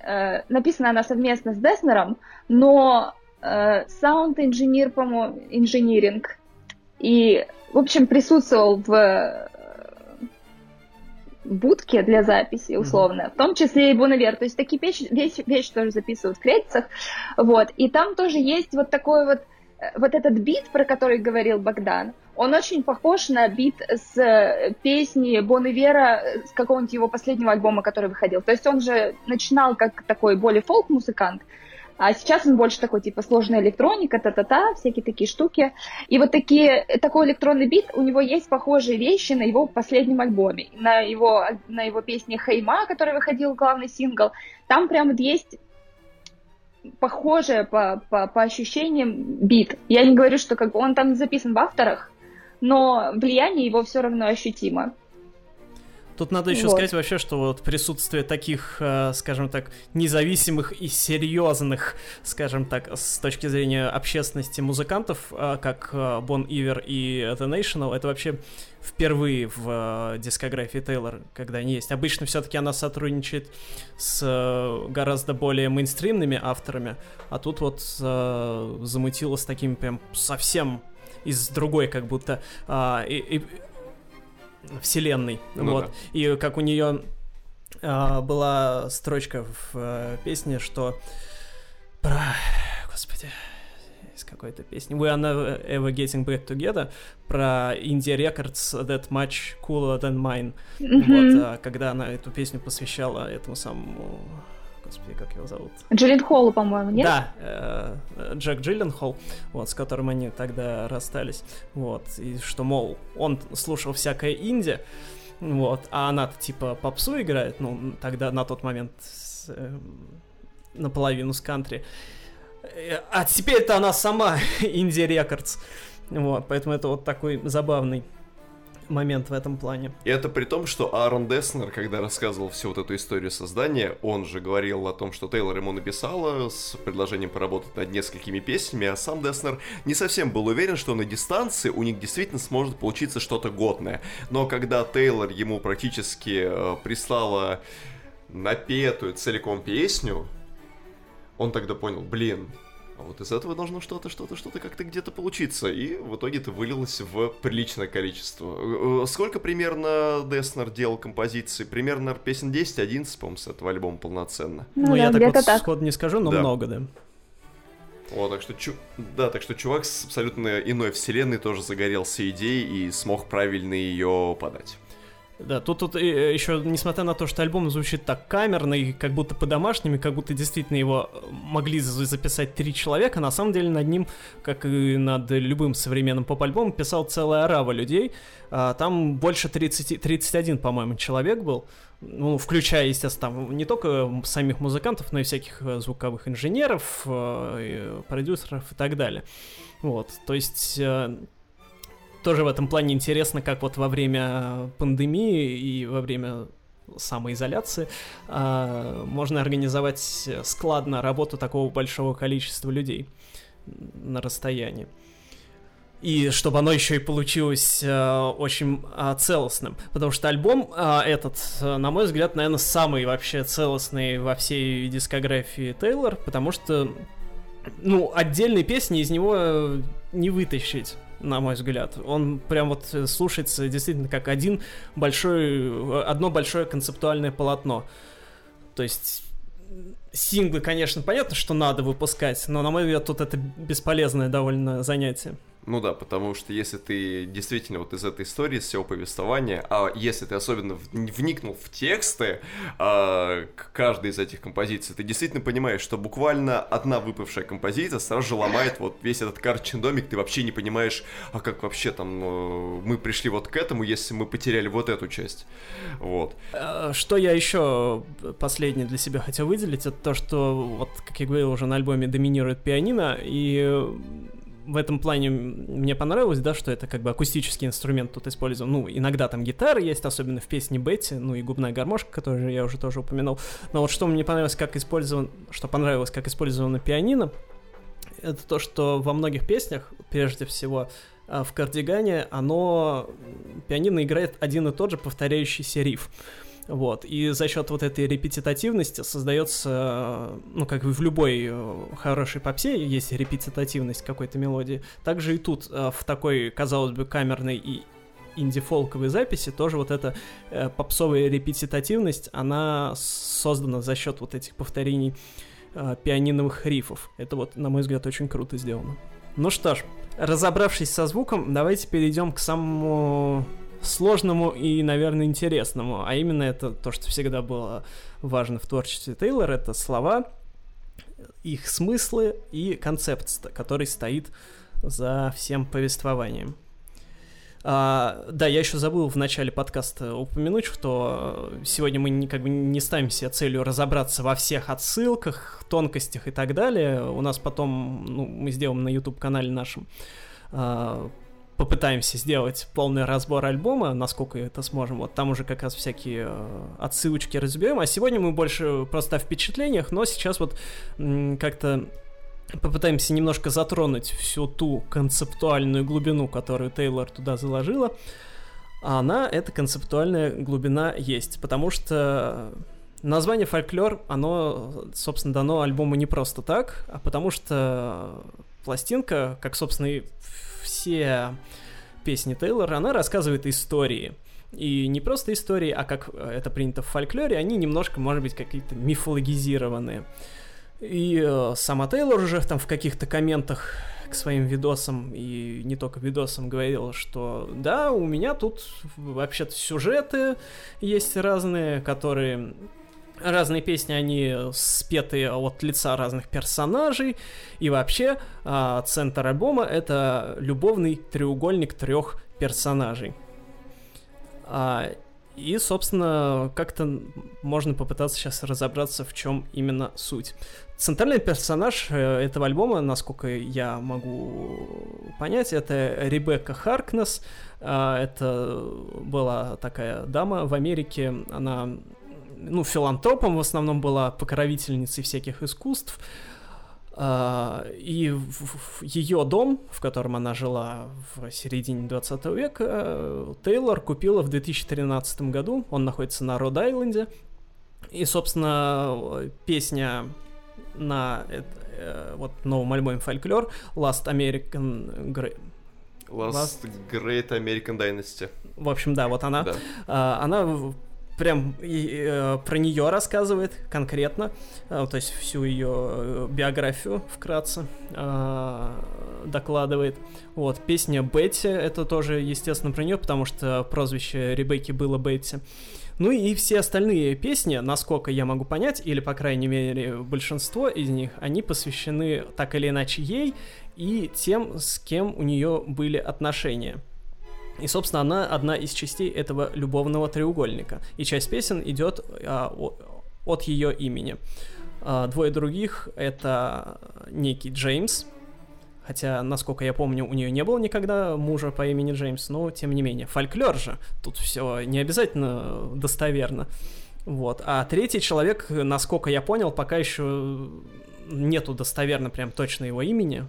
э, написана она совместно с Деснером, но саунд-инженер, по-моему, инжиниринг, и, в общем, присутствовал в будке для записи, условно, mm-hmm. в том числе и Бонавер. То есть такие вещи, вещи, вещи тоже записывают в кредитах. Вот. И там тоже есть вот такой вот вот этот бит, про который говорил Богдан, он очень похож на бит с э, песни Бон Ивера с какого-нибудь его последнего альбома, который выходил. То есть он же начинал как такой более фолк-музыкант, а сейчас он больше такой, типа, сложная электроника, та-та-та, всякие такие штуки. И вот такие, такой электронный бит, у него есть похожие вещи на его последнем альбоме. На его, на его песне «Хейма», который выходил, главный сингл. Там прям есть похожее по, по, по ощущениям бит. Я не говорю, что как бы он там записан в авторах, но влияние его все равно ощутимо. Тут надо еще вот. сказать вообще, что вот присутствие таких, э, скажем так, независимых и серьезных, скажем так, с точки зрения общественности музыкантов, э, как Бон Ивер и The National, это вообще впервые в э, дискографии Тейлор, когда они есть. Обычно все-таки она сотрудничает с гораздо более мейнстримными авторами, а тут вот замутила с такими прям совсем из другой, как будто а, и, и, вселенной. Ну, вот. Да. И как у нее а, была строчка в а, песне, что про... Господи, из какой-то песни. We are never ever getting back together про Indie Records That Much Cooler Than Mine. Mm-hmm. Вот, а, когда она эту песню посвящала этому самому господи, как его зовут? Джиллин Холл, по-моему, нет? Да, э, Джек Джиллин Холл, вот, с которым они тогда расстались, вот, и что, мол, он слушал всякое инди, вот, а она типа попсу играет, ну, тогда на тот момент э, наполовину с кантри, а теперь это она сама (laughs) Инди Рекордс, вот, поэтому это вот такой забавный момент в этом плане. И это при том, что Аарон Деснер, когда рассказывал всю вот эту историю создания, он же говорил о том, что Тейлор ему написала с предложением поработать над несколькими песнями, а сам Деснер не совсем был уверен, что на дистанции у них действительно сможет получиться что-то годное. Но когда Тейлор ему практически э, прислала напетую целиком песню, он тогда понял, блин, а вот из этого должно что-то, что-то, что-то как-то где-то получиться. И в итоге это вылилось в приличное количество. Э, сколько примерно Деснер делал композиций? Примерно песен 10-11, по-моему, с этого альбома полноценно. Ну, ну да, я так вот так. сходу не скажу, но да. много, да. О, так что, чу... да, так что чувак с абсолютно иной вселенной тоже загорелся идеей и смог правильно ее подать. Да, тут, тут э, еще, несмотря на то, что альбом звучит так камерно и как будто по-домашнему, как будто действительно его э, могли записать три человека, на самом деле над ним, как и над любым современным поп-альбомом, писал целая арава людей. А, там больше 30, 31, по-моему, человек был, ну, включая, естественно, там не только самих музыкантов, но и всяких э, звуковых инженеров, продюсеров и так далее. Вот, то есть тоже в этом плане интересно, как вот во время пандемии и во время самоизоляции э, можно организовать складно работу такого большого количества людей на расстоянии. и чтобы оно еще и получилось э, очень э, целостным. Потому что альбом э, этот, э, на мой взгляд, наверное, самый вообще целостный во всей дискографии Тейлор, потому что, ну, отдельные песни из него э, не вытащить на мой взгляд. Он прям вот э, слушается действительно как один большой, э, одно большое концептуальное полотно. То есть синглы, конечно, понятно, что надо выпускать, но, на мой взгляд, тут это бесполезное довольно занятие. Ну да, потому что если ты действительно вот из этой истории, из всего повествования, а если ты особенно вникнул в тексты э, каждой из этих композиций, ты действительно понимаешь, что буквально одна выпавшая композиция сразу же ломает вот весь этот карточный домик, ты вообще не понимаешь, а как вообще там э, мы пришли вот к этому, если мы потеряли вот эту часть. Вот. Э, что я еще последнее для себя хотел выделить, это то, что, вот, как я говорил, уже на альбоме доминирует пианино, и в этом плане мне понравилось, да, что это как бы акустический инструмент тут использован. Ну, иногда там гитара есть, особенно в песне Бетти, ну и губная гармошка, которую я уже тоже упомянул. Но вот что мне понравилось, как использован, что понравилось, как использовано пианино, это то, что во многих песнях, прежде всего, а, в кардигане, оно пианино играет один и тот же повторяющийся риф. Вот. И за счет вот этой репетитативности создается, ну, как в любой э, хорошей попсе есть репетитативность какой-то мелодии. Также и тут э, в такой, казалось бы, камерной и инди-фолковой записи тоже вот эта э, попсовая репетитативность, она создана за счет вот этих повторений пианиновых рифов. Это вот, на мой взгляд, очень круто сделано. Ну что ж, разобравшись со звуком, давайте перейдем к самому сложному и, наверное, интересному. А именно это то, что всегда было важно в творчестве Тейлора, это слова, их смыслы и концепт, который стоит за всем повествованием. А, да, я еще забыл в начале подкаста упомянуть, что сегодня мы не, как бы не ставим себе целью разобраться во всех отсылках, тонкостях и так далее. У нас потом, ну, мы сделаем на YouTube-канале нашем а, попытаемся сделать полный разбор альбома, насколько это сможем. Вот там уже как раз всякие э, отсылочки разберем. А сегодня мы больше просто о впечатлениях, но сейчас вот как-то попытаемся немножко затронуть всю ту концептуальную глубину, которую Тейлор туда заложила. А она, эта концептуальная глубина есть, потому что название фольклор, оно, собственно, дано альбому не просто так, а потому что пластинка, как, собственно, и все песни Тейлора, она рассказывает истории. И не просто истории, а как это принято в фольклоре, они немножко, может быть, какие-то мифологизированные. И э, сама Тейлор уже там в каких-то комментах к своим видосам и не только видосам говорила, что да, у меня тут вообще-то сюжеты есть разные, которые разные песни, они спеты от лица разных персонажей, и вообще а, центр альбома это любовный треугольник трех персонажей. А, и, собственно, как-то можно попытаться сейчас разобраться, в чем именно суть. Центральный персонаж э, этого альбома, насколько я могу понять, это Ребекка Харкнес. А, это была такая дама в Америке, она ну, филантропом в основном была, покровительницей всяких искусств. Uh, и ее дом, в котором она жила в середине 20 века, Тейлор купила в 2013 году. Он находится на Род-Айленде. И, собственно, песня на э, вот новом альбоме Фольклор Last American Great Last, Last Great American Dynasty. В общем, да, вот она. Да. Uh, она прям и, э, про нее рассказывает конкретно, э, то есть всю ее э, биографию вкратце э, докладывает. Вот, песня Бетти, это тоже, естественно, про нее, потому что прозвище Ребекки было Бетти. Ну и все остальные песни, насколько я могу понять, или, по крайней мере, большинство из них, они посвящены так или иначе ей и тем, с кем у нее были отношения. И, собственно, она одна из частей этого любовного треугольника. И часть песен идет а, от ее имени. А, двое других это некий Джеймс, Хотя, насколько я помню, у нее не было никогда мужа по имени Джеймс, но тем не менее. Фольклор же. Тут все не обязательно достоверно. Вот. А третий человек, насколько я понял, пока еще нету достоверно прям точно его имени.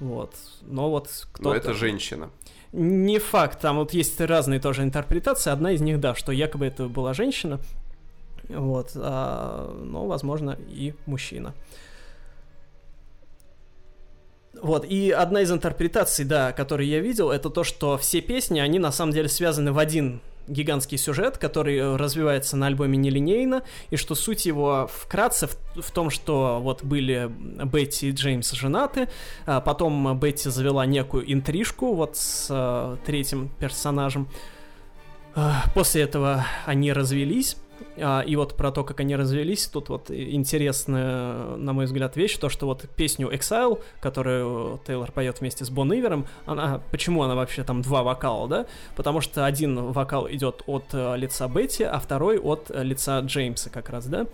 Вот. Но вот кто-то... Но это женщина. Не факт, там вот есть разные тоже интерпретации. Одна из них, да, что якобы это была женщина, вот, а, но, возможно, и мужчина. Вот, и одна из интерпретаций, да, которые я видел, это то, что все песни, они на самом деле связаны в один гигантский сюжет, который э, развивается на альбоме нелинейно, и что суть его вкратце в, в том, что вот были Бетти и Джеймс женаты, а потом Бетти завела некую интрижку вот с а, третьим персонажем. А, после этого они развелись, и вот про то, как они развелись, тут вот интересная, на мой взгляд, вещь, то, что вот песню Exile, которую Тейлор поет вместе с Бон Ивером, она, почему она вообще там два вокала, да? Потому что один вокал идет от э, лица Бетти, а второй от лица Джеймса как раз, да?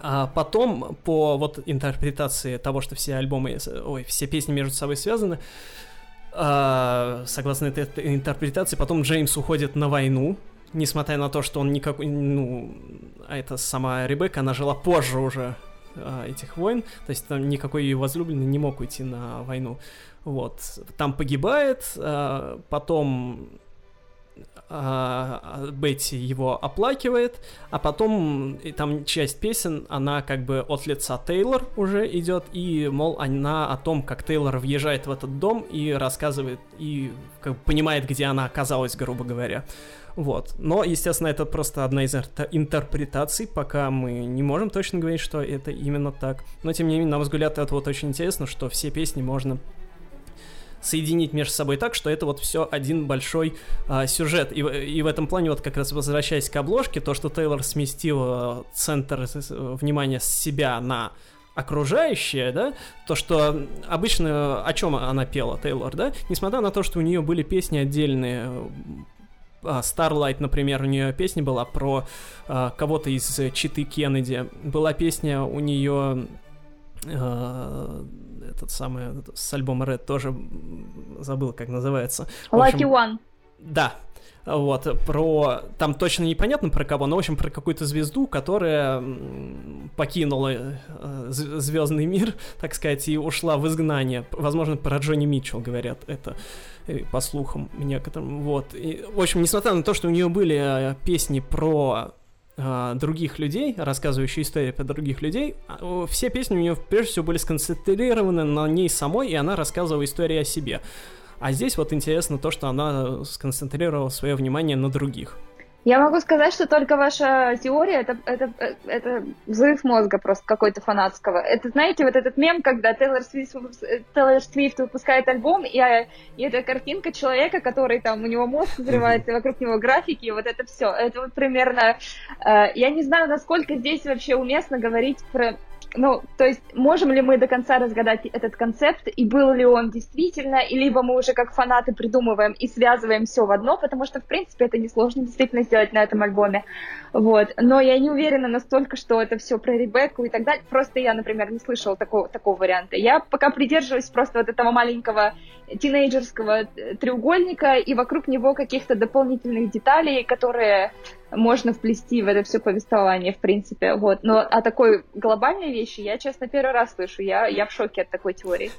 А потом, по вот интерпретации того, что все альбомы, ой, все песни между собой связаны, а, согласно этой интерпретации, потом Джеймс уходит на войну, несмотря на то, что он никакой, ну, а это сама Ребекка, она жила позже уже а, этих войн, то есть там никакой ее возлюбленный не мог уйти на войну. Вот, там погибает, а, потом а, Бетти его оплакивает, а потом и там часть песен, она как бы от лица Тейлор уже идет, и, мол, она о том, как Тейлор въезжает в этот дом и рассказывает, и как бы понимает, где она оказалась, грубо говоря. Вот. Но, естественно, это просто одна из интерпретаций, пока мы не можем точно говорить, что это именно так. Но, тем не менее, на мой взгляд, это вот очень интересно, что все песни можно соединить между собой так, что это вот все один большой а, сюжет. И, и в этом плане, вот как раз возвращаясь к обложке, то, что Тейлор сместил центр внимания с себя на окружающее, да, то, что обычно о чем она пела, Тейлор, да, несмотря на то, что у нее были песни отдельные Starlight, например, у нее песня была про а, кого-то из Читы Кеннеди. Была песня у нее а, этот самый с альбома Red тоже забыл, как называется. Lucky общем, One. Да, вот, про... Там точно непонятно про кого, но, в общем, про какую-то звезду, которая покинула э, звездный мир, так сказать, и ушла в изгнание. Возможно, про Джонни Митчелл говорят это, э, по слухам некоторым. Вот. И, в общем, несмотря на то, что у нее были э, песни про других людей, рассказывающие истории про других людей, а, все песни у нее прежде всего были сконцентрированы на ней самой, и она рассказывала истории о себе. А здесь вот интересно то, что она сконцентрировала свое внимание на других. Я могу сказать, что только ваша теория это, это, это взрыв мозга просто какой-то фанатского. Это, знаете, вот этот мем, когда Тейлор Свифт, Тейлор Свифт выпускает альбом, и, и это картинка человека, который там, у него мозг взрывается, вокруг него графики, и вот это все. Это вот примерно... Э, я не знаю, насколько здесь вообще уместно говорить про ну, то есть, можем ли мы до конца разгадать этот концепт, и был ли он действительно, и либо мы уже как фанаты придумываем и связываем все в одно, потому что, в принципе, это несложно действительно сделать на этом альбоме. Вот. Но я не уверена настолько, что это все про Ребекку и так далее. Просто я, например, не слышала такого, такого варианта. Я пока придерживаюсь просто вот этого маленького тинейджерского треугольника и вокруг него каких-то дополнительных деталей, которые можно вплести в это все повествование, в принципе. Вот. Но о такой глобальной вещи я, честно, первый раз слышу. Я, я в шоке от такой теории.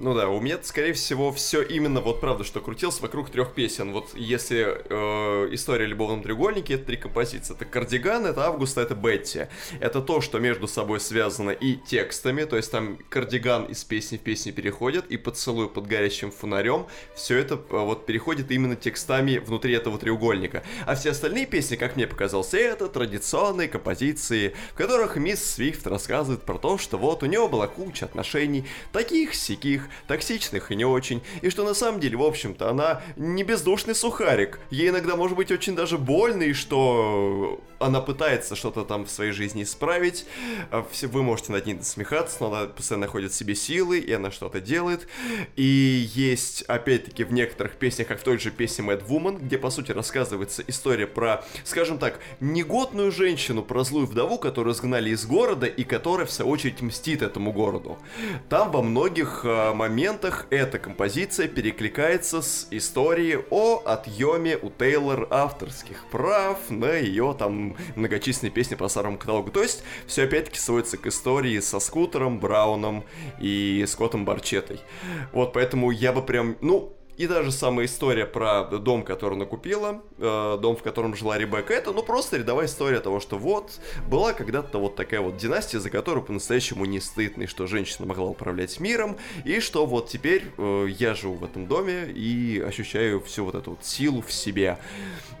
Ну да, у меня, скорее всего, все именно вот правда, что крутилось вокруг трех песен. Вот если э, история о любовном треугольнике, это три композиции. Это кардиган, это август, это Бетти. Это то, что между собой связано и текстами, то есть там кардиган из песни в песни переходит, и поцелуй под горящим фонарем, все это э, вот переходит именно текстами внутри этого треугольника. А все остальные песни, как мне показалось, это традиционные композиции, в которых мисс Свифт рассказывает про то, что вот у него была куча отношений, таких, токсичных и не очень, и что на самом деле, в общем-то, она не бездушный сухарик. Ей иногда может быть очень даже больно, и что она пытается что-то там в своей жизни исправить. А, вы можете над ней смехаться, но она постоянно находит в себе силы, и она что-то делает. И есть, опять-таки, в некоторых песнях, как в той же песне Mad Woman, где, по сути, рассказывается история про, скажем так, негодную женщину, про злую вдову, которую сгнали из города, и которая, в свою очередь, мстит этому городу. Там во многих э, моментах эта композиция перекликается с историей о отъеме у Тейлор авторских прав на ее там многочисленные песни по старому каталогу. То есть все опять-таки сводится к истории со Скутером, Брауном и Скоттом Барчетой. Вот поэтому я бы прям, ну, и даже самая история про дом, который она купила, э, дом, в котором жила Ребекка, это ну просто рядовая история того, что вот была когда-то вот такая вот династия, за которую по-настоящему не стыдно, и что женщина могла управлять миром, и что вот теперь э, я живу в этом доме и ощущаю всю вот эту вот силу в себе.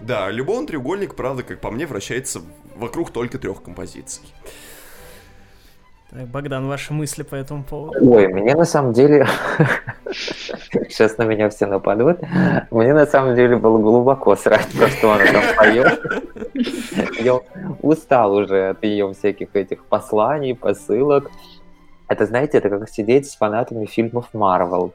Да, любовный треугольник, правда, как по мне, вращается вокруг только трех композиций. Так, Богдан, ваши мысли по этому поводу? Ой, мне на самом деле... (laughs) Сейчас на меня все нападут. Мне на самом деле было глубоко срать, то, что она там поет. Я устал уже от ее всяких этих посланий, посылок. Это, знаете, это как сидеть с фанатами фильмов Марвел.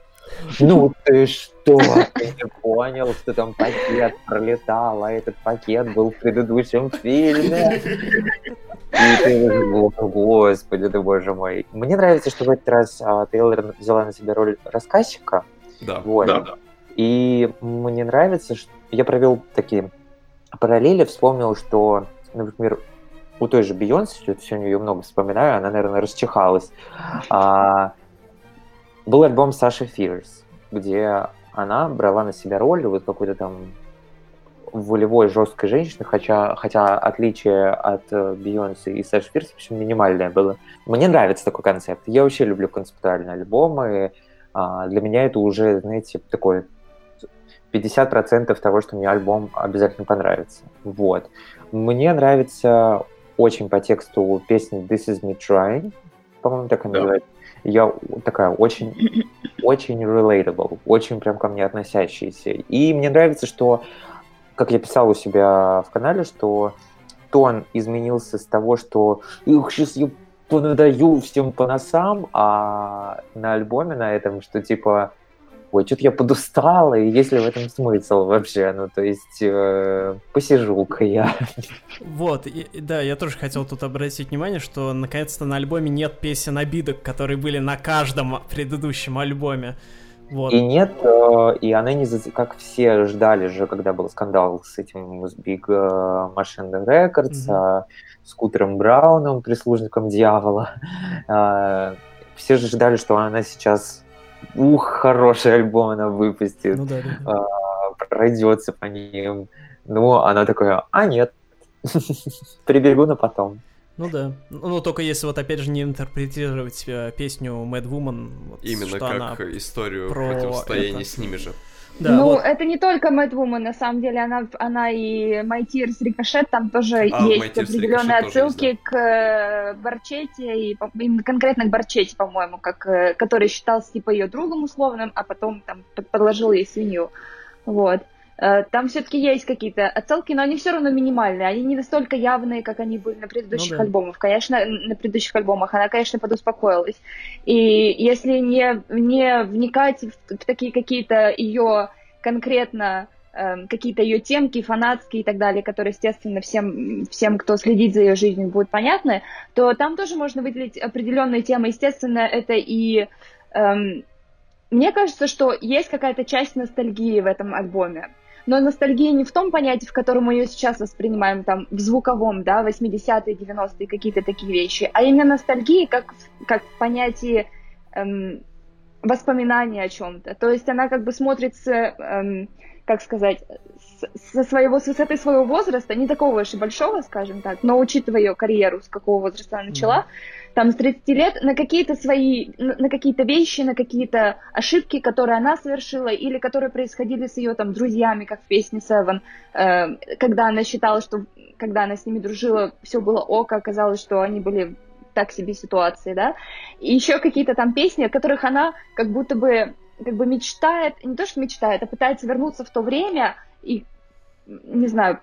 Ну ты что? Ты не понял, что там пакет пролетал, а этот пакет был в предыдущем фильме? И ты, господи, ты боже мой. Мне нравится, что в этот раз а, Тейлор взяла на себя роль рассказчика. Да, вот. да, да. И мне нравится, что я провел такие параллели, вспомнил, что, например, у той же Бейонсе, что сегодня ее много вспоминаю, она, наверное, расчихалась. А, был альбом Саши Фирс, где она брала на себя роль вот какой-то там волевой, жесткой женщины, хотя, хотя отличие от э, Бейонсе и Сэш Фирс, в общем, минимальное было. Мне нравится такой концепт. Я вообще люблю концептуальные альбомы. А, для меня это уже, знаете, такой 50% того, что мне альбом обязательно понравится. Вот. Мне нравится очень по тексту песня This Is Me Trying, по-моему, так она да. называется. Я такая очень, (clears throat) очень relatable, очень прям ко мне относящаяся. И мне нравится, что как я писал у себя в канале, что тон изменился с того, что их сейчас я понадаю всем по носам, а на альбоме на этом, что типа ой, что-то я подустала, и есть ли в этом смысл вообще? Ну, то есть, э, посижу-ка я. Вот, и, да, я тоже хотел тут обратить внимание, что наконец-то на альбоме нет песен обидок, которые были на каждом предыдущем альбоме. Вот. И нет, э, и она не как все ждали же, когда был скандал с этим Big э, Machine Records, mm-hmm. с Кутером Брауном, прислужником дьявола. Э, (laughs) все же ждали, что она сейчас, ух, хороший альбом она выпустит, ну, да, да. пройдется по ним. Ну, она такая, а нет, (laughs) прибегу на потом. Ну да. Ну, только если вот опять же не интерпретировать э, песню Mad Woman. Вот, Именно как она историю про противостояния это. с ними же. Да, ну, вот. это не только Mad Woman, на самом деле, она, она и My Tears Ricochet, там тоже а, есть определенные отсылки есть, да. к э, Барчете, и конкретно к Барчете, по-моему, как, э, который считался типа ее другом условным, а потом там подложил ей свинью. Вот. Э, там все-таки есть какие-то отсылки, но они все равно минимальные. Они не настолько явные, как они были на предыдущих ну, да. альбомах. Конечно, на предыдущих альбомах она, конечно, подуспокоилась. И если не, не вникать в, такие какие-то ее конкретно э, какие-то ее темки, фанатские и так далее, которые, естественно, всем, всем, кто следит за ее жизнью, будут понятны, то там тоже можно выделить определенные темы. Естественно, это и эм, мне кажется, что есть какая-то часть ностальгии в этом альбоме но ностальгия не в том понятии, в котором мы ее сейчас воспринимаем, там, в звуковом, да, 80-е, 90-е, какие-то такие вещи, а именно ностальгии как, как в понятии эм, воспоминания о чем-то. То есть она как бы смотрит с, эм, как сказать, со своего, с высоты своего возраста, не такого уж и большого, скажем так, но учитывая ее карьеру, с какого возраста она начала, mm-hmm. Там с 30 лет, на какие-то свои, на, какие-то вещи, на какие-то ошибки, которые она совершила, или которые происходили с ее там друзьями, как в песне Seven, э, когда она считала, что когда она с ними дружила, все было ок, оказалось, что они были так себе ситуации, да, и еще какие-то там песни, о которых она как будто бы как бы мечтает, не то что мечтает, а пытается вернуться в то время и не знаю,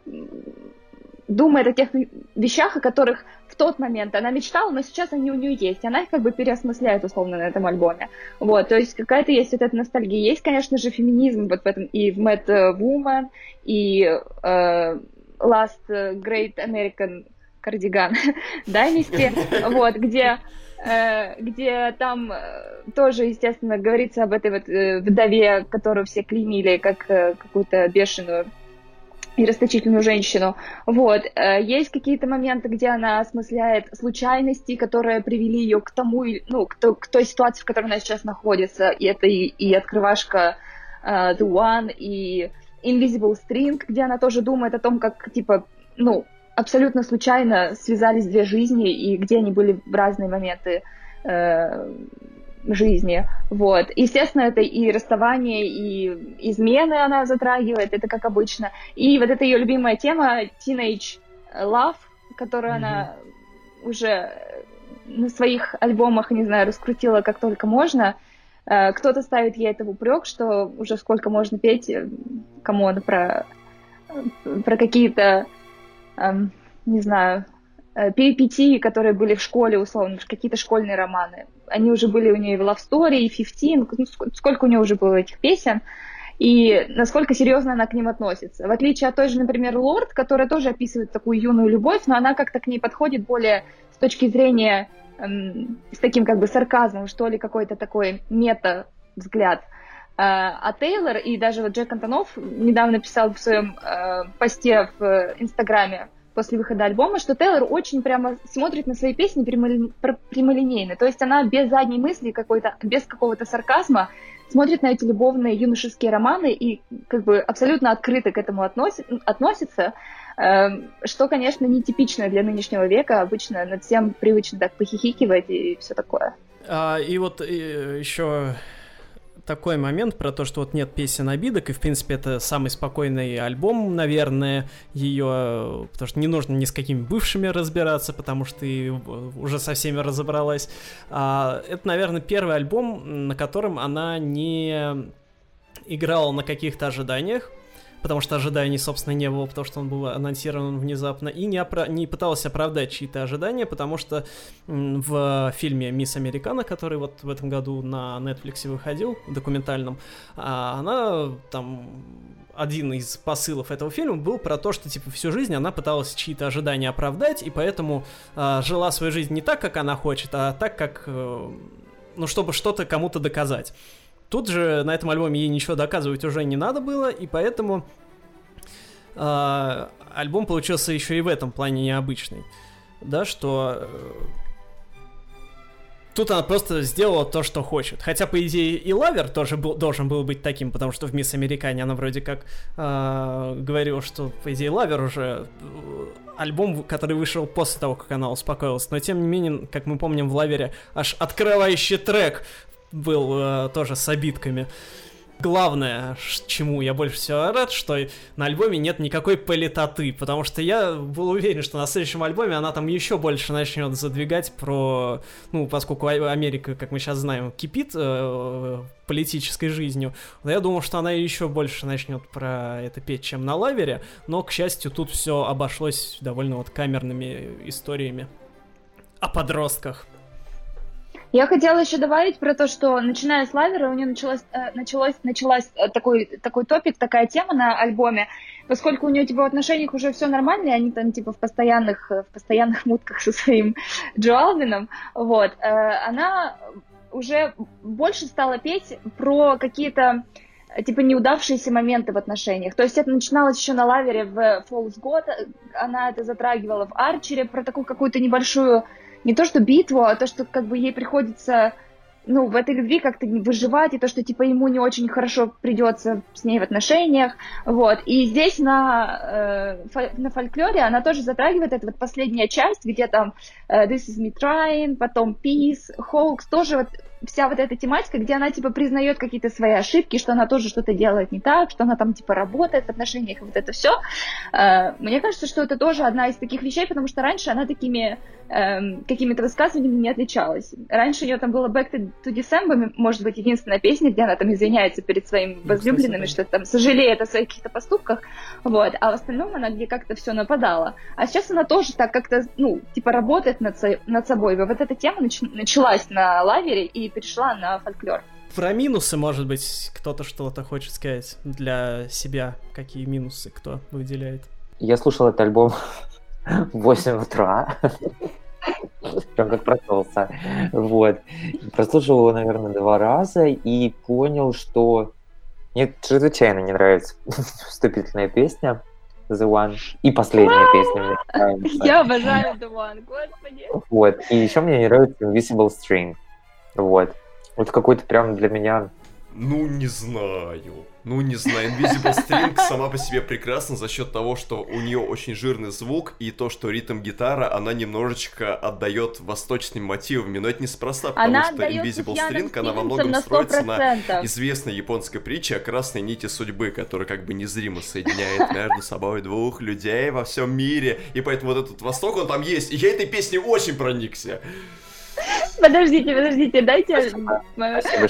думает о тех вещах, о которых в тот момент она мечтала, но сейчас они у нее есть. Она их как бы переосмысляет условно на этом альбоме. Вот, то есть какая-то есть вот эта ностальгия. Есть, конечно же, феминизм вот в этом и в Mad Woman, и э, Last Great American Cardigan (laughs) Dynasty, вот, где э, где там э, тоже, естественно, говорится об этой вот э, вдове, которую все клеймили как какую-то бешеную и расточительную женщину. Вот. Есть какие-то моменты, где она осмысляет случайности, которые привели ее к тому, ну, к, к той ситуации, в которой она сейчас находится. И это и, и открывашка uh, The One, и Invisible String, где она тоже думает о том, как, типа, ну, абсолютно случайно связались две жизни, и где они были в разные моменты э, жизни. Вот. Естественно, это и расставание, и измены она затрагивает, это как обычно. И вот эта ее любимая тема Teenage Love, которую mm-hmm. она уже на своих альбомах, не знаю, раскрутила как только можно. Э, кто-то ставит ей это в упрек, что уже сколько можно петь, э, кому про, про какие-то эм, не знаю, э, перипетии, которые были в школе, условно, какие-то школьные романы. Они уже были у нее в Love Story, и 15, ну, сколько у нее уже было этих песен, и насколько серьезно она к ним относится. В отличие от той же, например, Лорд, которая тоже описывает такую юную любовь, но она как-то к ней подходит более с точки зрения эм, с таким как бы сарказмом, что ли, какой-то такой мета-взгляд. Э, а Тейлор и даже вот Джек Антонов недавно писал в своем э, посте в Инстаграме, после выхода альбома, что Тейлор очень прямо смотрит на свои песни прямолинейно. То есть она без задней мысли какой-то, без какого-то сарказма смотрит на эти любовные юношеские романы и как бы абсолютно открыто к этому относит, относится, э, что, конечно, нетипично для нынешнего века. Обычно над всем привычно так похихикивать и все такое. А, и вот и, еще такой момент про то, что вот нет песен обидок, и, в принципе, это самый спокойный альбом, наверное, ее, потому что не нужно ни с какими бывшими разбираться, потому что ты уже со всеми разобралась. А, это, наверное, первый альбом, на котором она не играла на каких-то ожиданиях, потому что ожиданий, собственно, не было, потому что он был анонсирован внезапно, и не, опра- не пыталась оправдать чьи-то ожидания, потому что в фильме «Мисс Американа», который вот в этом году на Netflix выходил, документальном, а, она там один из посылов этого фильма был про то, что типа всю жизнь она пыталась чьи-то ожидания оправдать, и поэтому э, жила свою жизнь не так, как она хочет, а так, как, э, ну, чтобы что-то кому-то доказать. Тут же на этом альбоме ей ничего доказывать уже не надо было, и поэтому э, альбом получился еще и в этом плане необычный. Да, что э, тут она просто сделала то, что хочет. Хотя, по идее, и Lover тоже был, должен был быть таким, потому что в Miss Americana она вроде как э, говорила, что, по идее, Lover уже э, альбом, который вышел после того, как она успокоилась. Но, тем не менее, как мы помним, в Lover е аж открывающий трек был э, тоже с обидками. Главное, чему я больше всего рад, что на альбоме нет никакой политоты, потому что я был уверен, что на следующем альбоме она там еще больше начнет задвигать про, ну, поскольку Америка, как мы сейчас знаем, кипит э, политической жизнью, но я думал, что она еще больше начнет про это петь, чем на лавере, но, к счастью, тут все обошлось довольно вот камерными историями о подростках. Я хотела еще добавить про то, что начиная с лавера у нее э, началось, началась э, такой, такой топик, такая тема на альбоме, поскольку у нее типа в отношениях уже все нормально, и они там типа в постоянных, э, в постоянных (laughs) мутках со своим (laughs) Джо Алвином, вот, она уже больше стала петь про какие-то типа неудавшиеся моменты в отношениях. То есть это начиналось еще на лавере в Falls God, она это затрагивала в Арчере, про такую какую-то небольшую не то что битву, а то, что как бы ей приходится ну, в этой любви как-то не выживать, и то, что, типа, ему не очень хорошо придется с ней в отношениях, вот. И здесь на, э, на фольклоре она тоже затрагивает эту вот последняя часть, где там э, This is me trying, потом Peace, Hoax, тоже вот вся вот эта тематика, где она, типа, признает какие-то свои ошибки, что она тоже что-то делает не так, что она там, типа, работает в отношениях, вот это все. Э, мне кажется, что это тоже одна из таких вещей, потому что раньше она такими э, какими-то высказываниями не отличалась. Раньше у нее там было Back to, December, может быть, единственная песня, где она там извиняется перед своими возлюбленными, что там сожалеет о своих каких-то поступках, вот, а в остальном она где как-то все нападала. А сейчас она тоже так как-то, ну, типа, работает над, над собой. Вот эта тема нач- началась на лавере, и перешла на фольклор. Про минусы, может быть, кто-то что-то хочет сказать для себя. Какие минусы кто выделяет? Я слушал этот альбом (laughs) в 8 утра. прям как проснулся. Вот. Прослушал его, наверное, два раза и понял, что мне чрезвычайно не нравится (laughs) вступительная песня The One и последняя песня мне нравится. Я обожаю The One, господи. Вот. И еще мне не нравится Invisible String. Вот. Вот какой-то прям для меня Ну, не знаю. Ну, не знаю. Invisible String сама по себе прекрасна за счет того, что у нее очень жирный звук, и то, что ритм гитара, она немножечко отдает восточными мотивами. Но это неспроста, потому Она что Invisible String, она во многом на строится на 100%. известной японской притче о красной нити судьбы, которая как бы незримо соединяет между собой двух людей во всем мире. И поэтому вот этот восток, он там есть. И я этой песней очень проникся. Подождите, подождите, дайте Спасибо,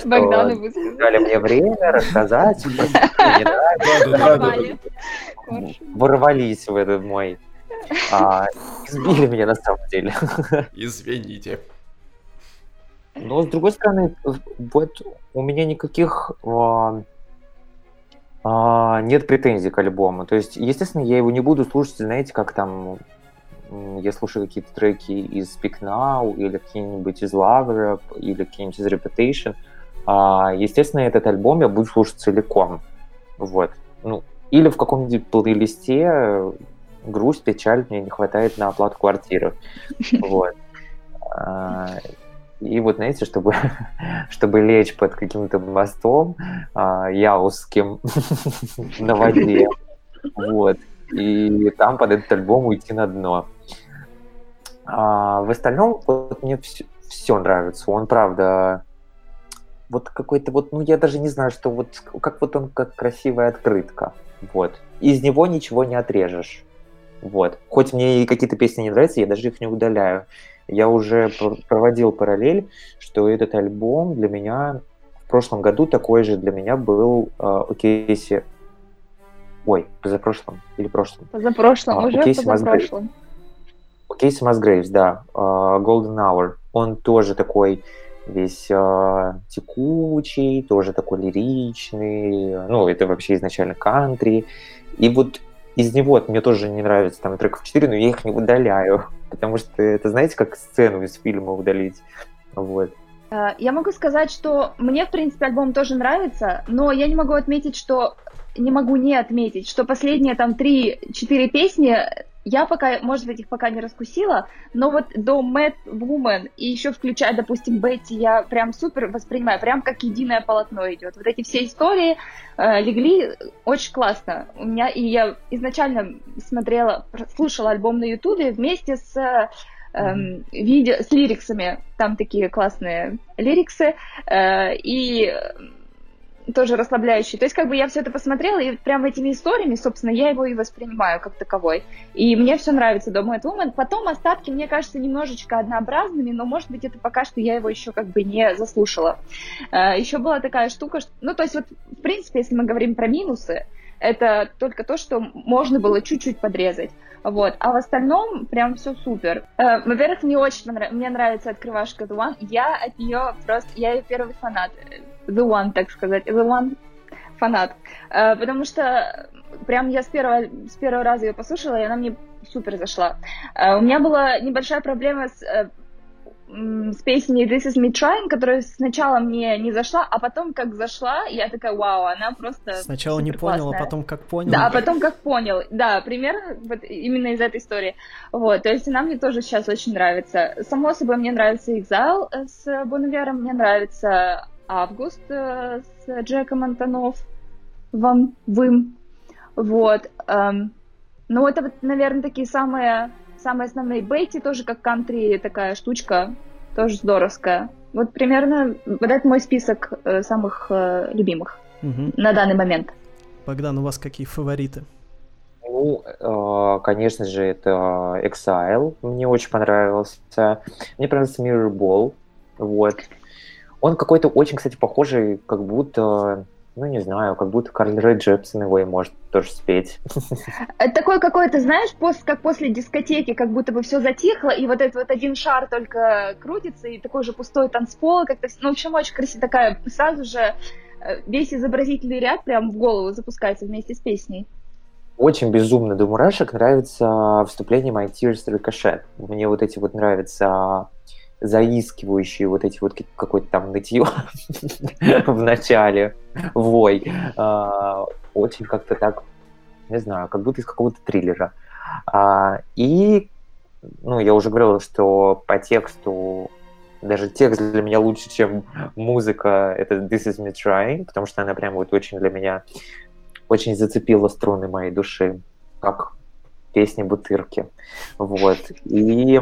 Богдану высказать. дали мне время рассказать. Ворвались в этот мой... а, Избили меня на самом деле. Извините. Но с другой стороны, вот у меня никаких а, а, нет претензий к альбому. То есть, естественно, я его не буду слушать, знаете, как там я слушаю какие-то треки из Speak Now, или какие-нибудь из Lover Up, или какие-нибудь из Reputation. А, естественно, этот альбом я буду слушать целиком. Вот. Ну, или в каком-нибудь плейлисте грусть, печаль, мне не хватает на оплату квартиры. (laughs) Вот. А, И вот, знаете, чтобы, (laughs) чтобы лечь под каким-то мостом а, яузским (laughs) на воде, вот, и там под этот альбом уйти на дно. А, в остальном вот, мне все, нравится. Он, правда, вот какой-то вот, ну, я даже не знаю, что вот, как вот он, как красивая открытка, вот. Из него ничего не отрежешь. Вот. Хоть мне и какие-то песни не нравятся, я даже их не удаляю. Я уже пр- проводил параллель, что этот альбом для меня в прошлом году такой же для меня был э, у Кейси... Ой, позапрошлом или прошлом. Позапрошлом, А, уже окей, Симас позапрошлом. Кейси Масгрейвс, да, э, Golden Hour. Он тоже такой весь э, текучий, тоже такой лиричный. Ну, это вообще изначально кантри. И вот из него мне тоже не нравится там треков 4, но я их не удаляю. (laughs) Потому что это, знаете, как сцену из фильма удалить. Вот. Э, Я могу сказать, что мне, в принципе, альбом тоже нравится, но я не могу отметить, что не могу не отметить, что последние там 3-4 песни я пока, может быть, их пока не раскусила, но вот до Mad Woman и еще включая, допустим, Бетти, я прям супер воспринимаю, прям как единое полотно идет. Вот эти все истории э, легли очень классно. У меня и я изначально смотрела, слушала альбом на Ютубе вместе с эм, видео с лириксами. Там такие классные лириксы. э, и тоже расслабляющий. То есть, как бы я все это посмотрела, и прям этими историями, собственно, я его и воспринимаю как таковой. И мне все нравится до Mad Woman. Потом остатки, мне кажется, немножечко однообразными, но, может быть, это пока что я его еще как бы не заслушала. Еще была такая штука, что... ну, то есть, вот, в принципе, если мы говорим про минусы, это только то, что можно было чуть-чуть подрезать. Вот. А в остальном прям все супер. Э, во-первых, мне очень мне нравится открывашка One. Я от нее просто... Я ее первый фанат. The One, так сказать. The One фанат. Э, потому что прям я с первого, с первого раза ее послушала, и она мне супер зашла. Э, у меня была небольшая проблема с э, с песней This Is Me Trying, которая сначала мне не зашла, а потом как зашла, я такая, вау, она просто Сначала не понял, а потом как понял. Да, а потом как понял. Да, примерно вот именно из этой истории. Вот, то есть она мне тоже сейчас очень нравится. Само собой, мне нравится Exile с Бонневером, мне нравится Август с Джеком Антонов, Вам, Вым. Вот. Эм, ну, это вот, наверное, такие самые самые основные. Бейти тоже как кантри такая штучка, тоже здоровская. Вот примерно вот это мой список э, самых э, любимых Мгм. на данный момент. Богдан, у вас какие фавориты? Ну, э, конечно же, это Exile. Мне очень понравился. Мне понравился Mirror Ball. Вот. Он какой-то очень, кстати, похожий, как будто, ну, не знаю, как будто Карл Рэй Джепсон его и может тоже спеть. (laughs) Это такой какой-то, знаешь, пос- как после дискотеки, как будто бы все затихло, и вот этот вот один шар только крутится, и такой же пустой танцпол, как-то, ну, в общем, очень красиво, такая, сразу же э, весь изобразительный ряд прям в голову запускается вместе с песней. Очень безумно до мурашек нравится вступление My Tears Ricochet. Мне вот эти вот нравятся заискивающие вот эти вот какой-то там нытье (laughs) в начале, вой, а, очень как-то так, не знаю, как будто из какого-то триллера. А, и, ну, я уже говорил, что по тексту даже текст для меня лучше, чем музыка, это This Is Me Trying, потому что она прям вот очень для меня, очень зацепила струны моей души, как песни Бутырки. Вот. И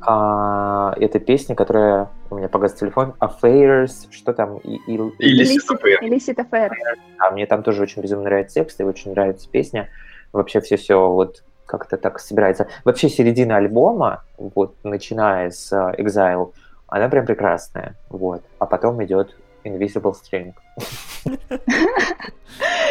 а, это песня, которая у меня погас телефон, Affairs, что там? И, и, Illicit, Affair. А мне там тоже очень безумно нравится текст и очень нравится песня. Вообще все-все вот как-то так собирается. Вообще середина альбома, вот начиная с Exile, она прям прекрасная, вот. А потом идет Invisible String.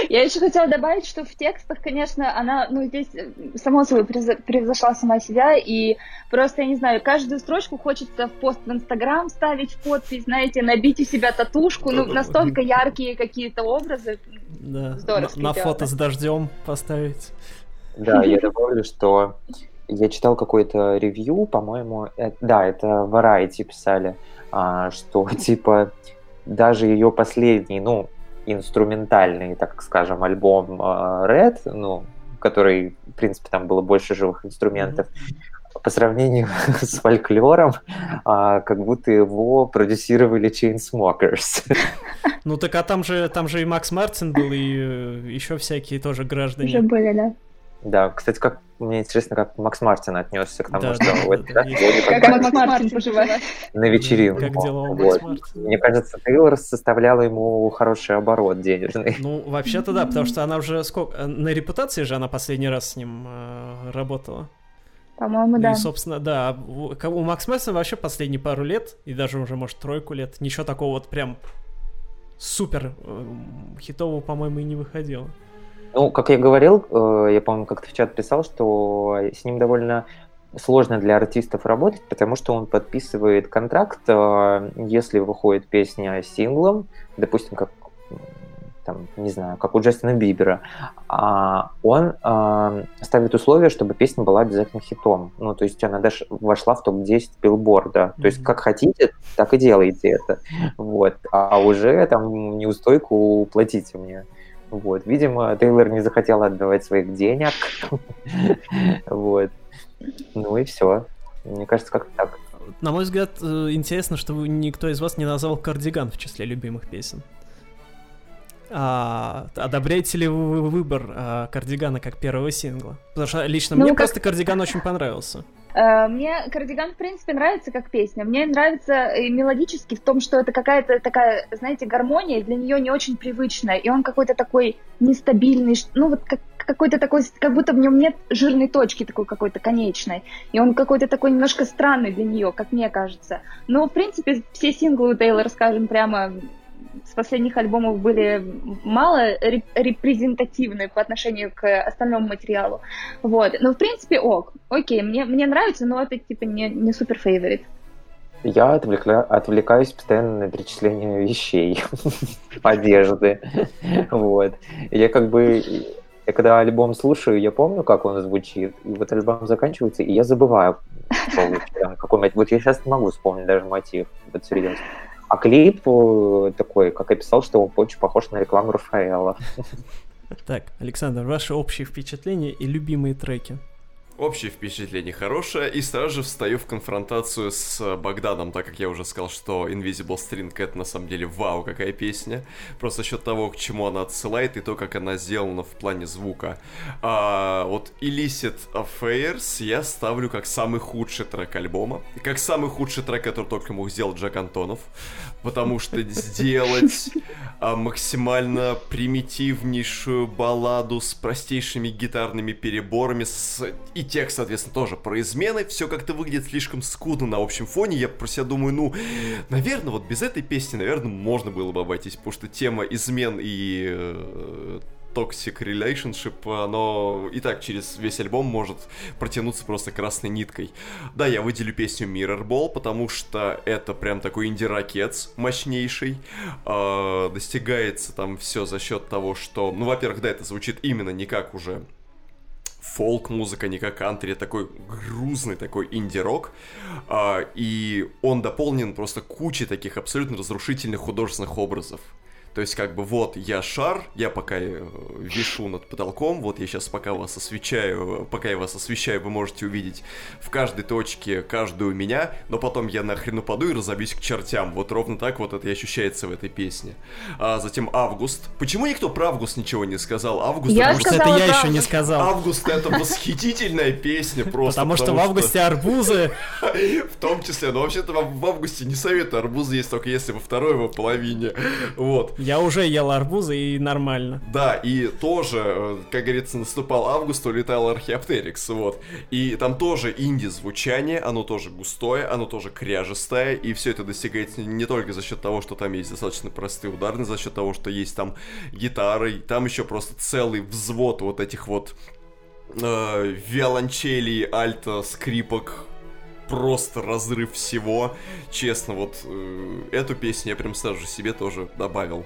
Я еще хотела добавить, что в текстах, конечно, она, ну, здесь, э, само собой, превзошла сама себя, и просто, я не знаю, каждую строчку хочется в пост в Инстаграм ставить в подпись, знаете, набить у себя татушку, ну, настолько яркие какие-то образы. Да, на, на фото с дождем поставить. Да, я (laughs) добавлю, что я читал какое-то ревью, по-моему, э, да, это Variety писали, а, что, (laughs) типа, даже ее последний, ну, инструментальный, так скажем, альбом uh, Red, ну, который, в принципе, там было больше живых инструментов, mm-hmm. по сравнению (laughs) с фольклором, а, как будто его продюсировали Chainsmokers. Ну так а там же, там же и Макс Мартин был, и э, еще всякие тоже граждане. Уже были, да. Да, кстати, как мне интересно, как Макс Мартин отнесся к тому, да, что да, вот, да, да, как, как Макс Мартин поживает на вечеринку. Как дела вот. Мне кажется, Тейлор составляла ему хороший оборот денежный. Ну, вообще-то да, потому что она уже сколько... Э, на репутации же она последний раз с ним э, работала. По-моему, да. И, собственно, да, у, у Макс Мартина вообще последние пару лет, и даже уже, может, тройку лет, ничего такого вот прям супер э, хитового, по-моему, и не выходило. Ну, как я говорил, э, я, помню, как-то в чат писал, что с ним довольно сложно для артистов работать, потому что он подписывает контракт, э, если выходит песня синглом, допустим, как там, не знаю, как у Джастина Бибера, а он э, ставит условие, чтобы песня была обязательно хитом. Ну, то есть она даже вошла в топ-10 билборда. Mm-hmm. То есть как хотите, так и делайте это. Вот. А уже там неустойку платите мне. Вот. Видимо, Тейлор не захотел отдавать своих денег. Вот. Ну и все. Мне кажется, как так. На мой взгляд, э, интересно, что никто из вас не назвал «Кардиган» в числе любимых песен. А, одобряете ли вы выбор а, «Кардигана» как первого сингла? Потому что лично ну, мне как... просто «Кардиган» очень понравился. Э, мне кардиган, в принципе, нравится как песня. Мне нравится и мелодически в том, что это какая-то такая, знаете, гармония для нее не очень привычная. И он какой-то такой нестабильный, ну вот как, какой-то такой, как будто в нем нет жирной точки такой какой-то конечной. И он какой-то такой немножко странный для нее, как мне кажется. Но, в принципе, все синглы у Тейлора, скажем прямо, с последних альбомов были мало репрезентативны по отношению к остальному материалу. Вот. Но, в принципе, ок. Окей, мне, мне нравится, но это, типа, не, не супер фейворит. Я отвлекла... отвлекаюсь постоянно на перечисление вещей, (laughs) одежды. Вот. Я как бы я когда альбом слушаю, я помню, как он звучит, и вот альбом заканчивается, и я забываю, какой Вот я сейчас не могу вспомнить даже мотив, вот серьезно. А клип э, такой, как я писал, что он очень похож на рекламу Рафаэла. Так, Александр, ваши общие впечатления и любимые треки? Общее впечатление хорошее, и сразу же встаю в конфронтацию с Богданом, так как я уже сказал, что Invisible String это на самом деле вау, какая песня. Просто счет того, к чему она отсылает, и то, как она сделана в плане звука. А, вот Illicit Affairs я ставлю как самый худший трек альбома. Как самый худший трек, который только мог сделать Джек Антонов. Потому что сделать а, максимально примитивнейшую балладу с простейшими гитарными переборами с и текст, соответственно, тоже про измены. Все как-то выглядит слишком скудно на общем фоне. Я про себя думаю, ну, наверное, вот без этой песни, наверное, можно было бы обойтись, потому что тема измен и э, Toxic Relationship, оно и так через весь альбом может протянуться просто красной ниткой. Да, я выделю песню Mirror Ball, потому что это прям такой инди-ракетс мощнейший. Э, достигается там все за счет того, что, ну, во-первых, да, это звучит именно не как уже фолк-музыка, не как кантри, а такой грузный такой инди-рок. А, и он дополнен просто кучей таких абсолютно разрушительных художественных образов. То есть, как бы, вот, я шар, я пока э, вишу над потолком, вот я сейчас пока вас освещаю, пока я вас освещаю, вы можете увидеть в каждой точке каждую меня, но потом я нахрен упаду и разобьюсь к чертям. Вот ровно так вот это и ощущается в этой песне. А затем Август. Почему никто про Август ничего не сказал? Август, Я Потому что это сказала я правду. еще не сказал. Август это восхитительная песня просто. Потому что в августе арбузы. (laughs) В том числе, но вообще-то в в августе не советую, арбузы есть только если во второй его половине. Вот. Я уже ел арбузы и нормально. Да, и тоже, э, как говорится, наступал август, улетал археоптерикс, вот. И там тоже инди-звучание, оно тоже густое, оно тоже кряжестое, и все это достигается не только за счет того, что там есть достаточно простые ударные, за счет того, что есть там гитары, там еще просто целый взвод вот этих вот э, виолончелей, альта, скрипок, просто разрыв всего. Честно, вот э, эту песню я прям сразу же себе тоже добавил.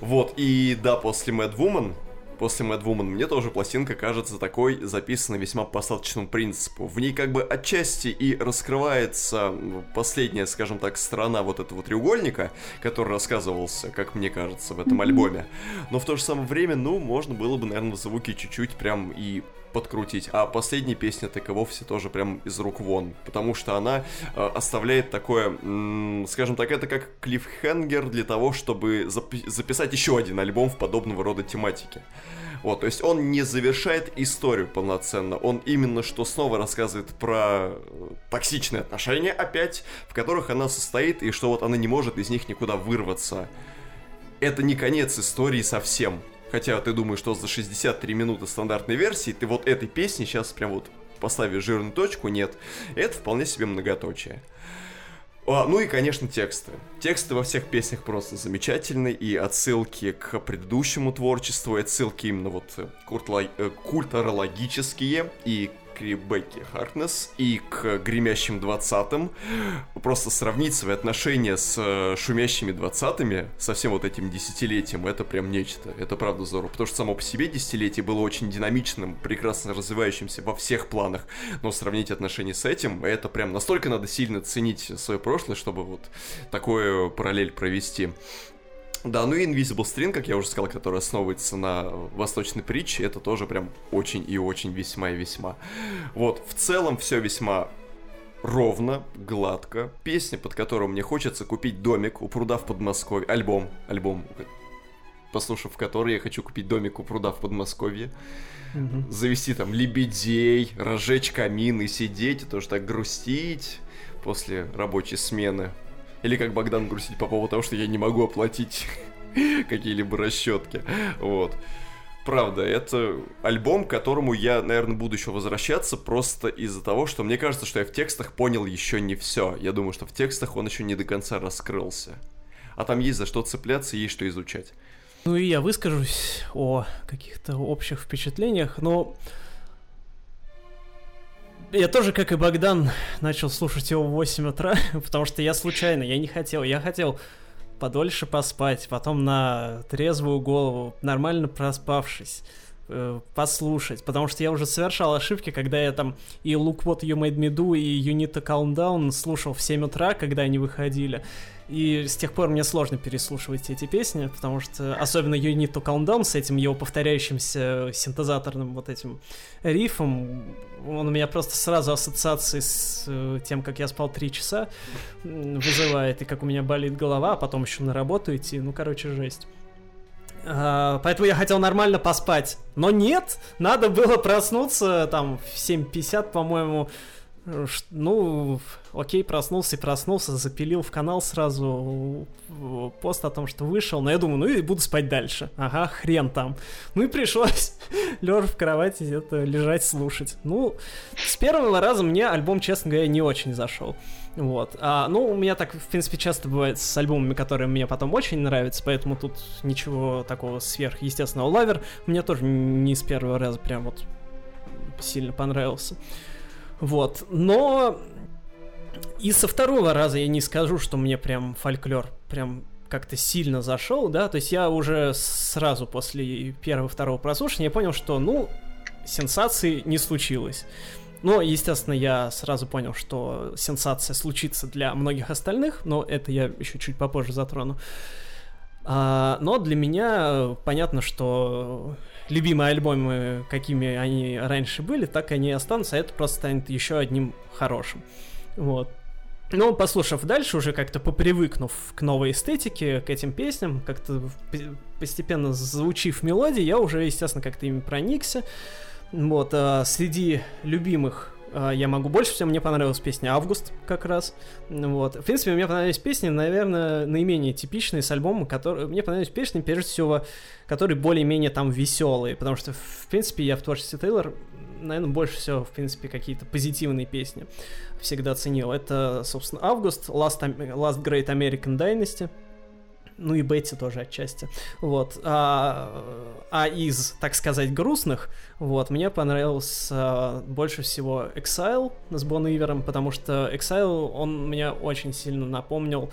Вот, и да, после Mad Woman, после Mad Woman мне тоже пластинка кажется такой записанной весьма по остаточному принципу. В ней как бы отчасти и раскрывается последняя, скажем так, сторона вот этого треугольника, который рассказывался, как мне кажется, в этом альбоме. Но в то же самое время, ну, можно было бы, наверное, в звуке чуть-чуть прям и подкрутить. А последняя песня так и вовсе тоже прям из рук вон. Потому что она э, оставляет такое, м, скажем так, это как клиффхенгер для того, чтобы запи- записать еще один альбом в подобного рода тематике. Вот, то есть он не завершает историю полноценно, он именно что снова рассказывает про э, токсичные отношения опять, в которых она состоит, и что вот она не может из них никуда вырваться. Это не конец истории совсем. Хотя ты думаешь, что за 63 минуты стандартной версии ты вот этой песни сейчас прям вот поставишь жирную точку, нет. Это вполне себе многоточие. А, ну и, конечно, тексты. Тексты во всех песнях просто замечательные, и отсылки к предыдущему творчеству, и отсылки именно вот э, э, культурологические, и к Ребекке Харкнес, и к гремящим двадцатым. Просто сравнить свои отношения с э, шумящими двадцатыми, со всем вот этим десятилетием, это прям нечто. Это правда здорово, потому что само по себе десятилетие было очень динамичным, прекрасно развивающимся во всех планах, но сравнить отношения с этим, это прям настолько надо сильно ценить свое прошлое, чтобы вот такое параллель провести. Да, ну и Invisible String, как я уже сказал, который основывается на восточной притче, это тоже прям очень и очень весьма и весьма. Вот, в целом все весьма ровно, гладко. Песня, под которую мне хочется купить домик у пруда в Подмосковье. Альбом, альбом, послушав который я хочу купить домик у пруда в Подмосковье. Мгм. Завести там лебедей, разжечь камин и сидеть, и тоже так грустить после рабочей смены. Или как Богдан грустить по поводу того, что я не могу оплатить (laughs) какие-либо расчетки. Вот. Правда, это альбом, к которому я, наверное, буду еще возвращаться просто из-за того, что мне кажется, что я в текстах понял еще не все. Я думаю, что в текстах он еще не до конца раскрылся. А там есть за что цепляться, есть что изучать. Ну и я выскажусь о каких-то общих впечатлениях, но я тоже, как и Богдан, начал слушать его в 8 утра, (laughs) потому что я случайно, я не хотел, я хотел подольше поспать, потом на трезвую голову, нормально проспавшись, э, послушать, потому что я уже совершал ошибки, когда я там и Look What You Made Me Do, и You Need Calm Down слушал в 7 утра, когда они выходили, и с тех пор мне сложно переслушивать эти песни, потому что особенно You Need to Calm Down с этим его повторяющимся синтезаторным вот этим рифом, он у меня просто сразу ассоциации с э, тем, как я спал три часа вызывает, и как у меня болит голова, а потом еще на работу идти, ну, короче, жесть. А, поэтому я хотел нормально поспать. Но нет, надо было проснуться там в 7.50, по-моему. Ну, окей, проснулся и проснулся, запилил в канал сразу пост о том, что вышел. Но я думаю, ну и буду спать дальше. Ага, хрен там. Ну и пришлось, (laughs) лежа в кровати, где-то лежать, слушать. Ну, с первого раза мне альбом, честно говоря, не очень зашел. Вот. А, ну, у меня так, в принципе, часто бывает с альбомами, которые мне потом очень нравятся, поэтому тут ничего такого сверхъестественного. Лавер мне тоже не с первого раза прям вот сильно понравился. Вот. Но и со второго раза я не скажу, что мне прям фольклор прям как-то сильно зашел, да, то есть я уже сразу после первого-второго прослушивания понял, что, ну, сенсации не случилось. Но, естественно, я сразу понял, что сенсация случится для многих остальных, но это я еще чуть попозже затрону. А, но для меня понятно, что любимые альбомы, какими они раньше были, так они и останутся, а это просто станет еще одним хорошим. Вот. Но послушав дальше, уже как-то попривыкнув к новой эстетике, к этим песням, как-то постепенно звучив мелодии, я уже, естественно, как-то ими проникся. Вот, а среди любимых я могу больше всего, мне понравилась песня «Август» как раз. Вот. В принципе, мне понравились песни, наверное, наименее типичные с альбома, которые... Мне понравились песни, прежде всего, которые более-менее там веселые, потому что, в принципе, я в творчестве Тейлор, наверное, больше всего, в принципе, какие-то позитивные песни всегда ценил. Это, собственно, «Август», «Last, Last Great American Dynasty», ну и Бетти тоже отчасти. Вот. А, а из, так сказать, грустных, вот, мне понравился больше всего Exile с Бон Ивером, потому что Exile, он меня очень сильно напомнил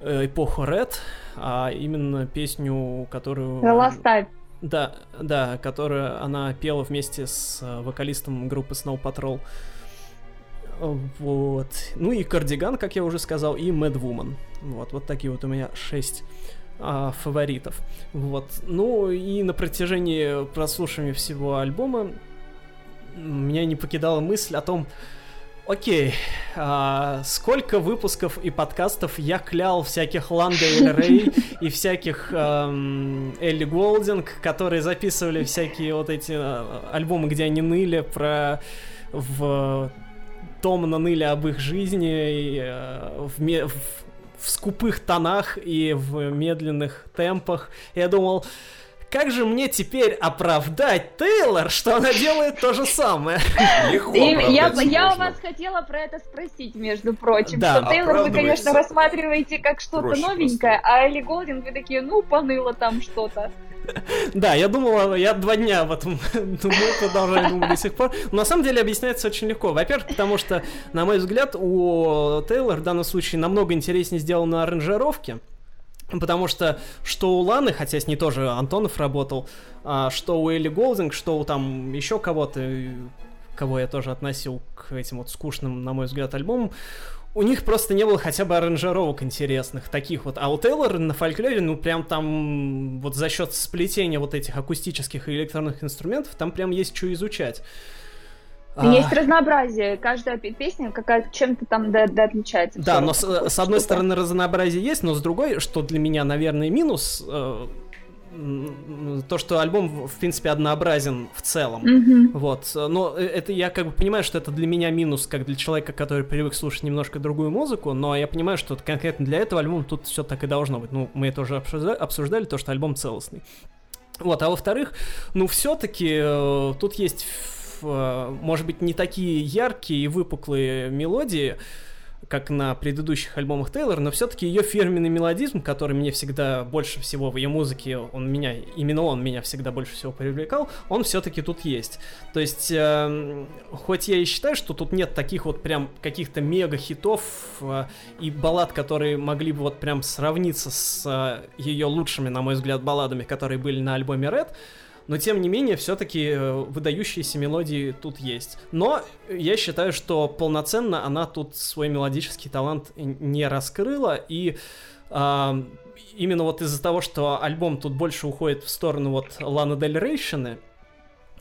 э, эпоху Red, а именно песню, которую... The Last Time. Да, да, которую она пела вместе с э, вокалистом группы Snow Patrol. Вот. Ну и Кардиган, как я уже сказал, и Mad. Вот, вот такие вот у меня шесть а, фаворитов. Вот. Ну и на протяжении прослушивания всего альбома меня не покидала мысль о том, Окей, а, сколько выпусков и подкастов я клял всяких Ланда и Рэй и всяких эм, Элли Голдинг, которые записывали всякие вот эти э, альбомы, где они ныли про в томно ныли об их жизни и, э, в, в, в скупых тонах и в медленных темпах. Я думал, как же мне теперь оправдать Тейлор, что она делает то же самое? Легко я, я у вас хотела про это спросить, между прочим. Да. Что Тейлор вы, конечно, рассматриваете как что-то новенькое, просто. а Элли Голдинг вы такие, ну, поныло там что-то. Да, я думал, я два дня об этом (laughs) думаю, продолжаю думать до сих пор. Но на самом деле объясняется очень легко. Во-первых, потому что, на мой взгляд, у Тейлор в данном случае намного интереснее сделаны аранжировки. Потому что что у Ланы, хотя с ней тоже Антонов работал, а, что у Элли Голдинг, что у там еще кого-то, кого я тоже относил к этим вот скучным, на мой взгляд, альбомам, у них просто не было хотя бы аранжировок интересных, таких вот. А у Тейлора на фольклоре, ну, прям там вот за счет сплетения вот этих акустических и электронных инструментов, там прям есть что изучать. Есть а... разнообразие. Каждая песня какая чем-то там да, да отличается. Да, но с, с одной стороны разнообразие есть, но с другой, что для меня, наверное, минус, э, то, что альбом, в принципе, однообразен в целом. Mm-hmm. Вот. Но это я как бы понимаю, что это для меня минус, как для человека, который привык слушать немножко другую музыку, но я понимаю, что конкретно для этого альбома тут все так и должно быть. Ну, мы это уже обсуждали, обсуждали то, что альбом целостный. Вот, а во-вторых, ну, все-таки э, тут есть, э, может быть, не такие яркие и выпуклые мелодии, как на предыдущих альбомах Тейлор, но все-таки ее фирменный мелодизм, который мне всегда больше всего в ее музыке, он меня, именно он меня всегда больше всего привлекал, он все-таки тут есть. То есть, э, хоть я и считаю, что тут нет таких вот прям каких-то мега-хитов э, и баллад, которые могли бы вот прям сравниться с э, ее лучшими, на мой взгляд, балладами, которые были на альбоме Red, но тем не менее, все-таки э, выдающиеся мелодии тут есть. Но я считаю, что полноценно она тут свой мелодический талант не раскрыла, и э, именно вот из-за того, что альбом тут больше уходит в сторону вот Лана Дель Рейшины,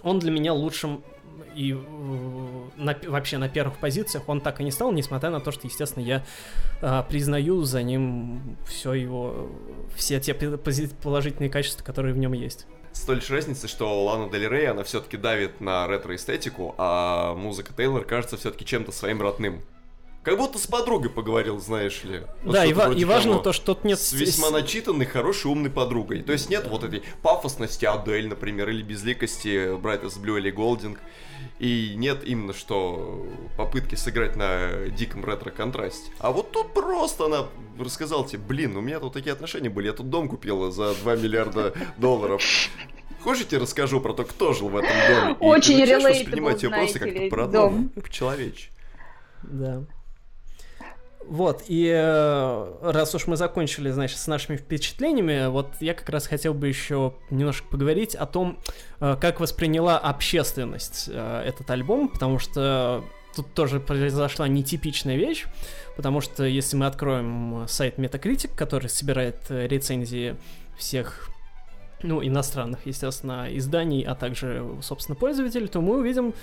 он для меня лучшим и э, на, вообще на первых позициях он так и не стал, несмотря на то, что, естественно, я э, признаю за ним все его, все те положительные качества, которые в нем есть с той лишь разницей, что Лана Дель Рей, она все-таки давит на ретро-эстетику, а музыка Тейлор кажется все-таки чем-то своим родным. Как будто с подругой поговорил, знаешь ли. Вот да, и, ва- и важно того. то, что тут нет... С весьма начитанной, хорошей, умной подругой. То есть нет вот этой пафосности Адель, например, или безликости Брайта с Блю или Голдинг. И нет именно что попытки сыграть на диком ретро-контрасте. А вот тут просто она рассказала тебе, блин, у меня тут такие отношения были, я тут дом купила за 2 миллиарда долларов. Хочешь, я расскажу про то, кто жил в этом доме? Очень релейтабл, воспринимать ее просто как-то по-родному, по-человечески. Да. Вот, и э, раз уж мы закончили, значит, с нашими впечатлениями, вот я как раз хотел бы еще немножко поговорить о том, э, как восприняла общественность э, этот альбом, потому что тут тоже произошла нетипичная вещь, потому что если мы откроем сайт Metacritic, который собирает рецензии всех ну, иностранных, естественно, изданий, а также, собственно, пользователей, то мы увидим,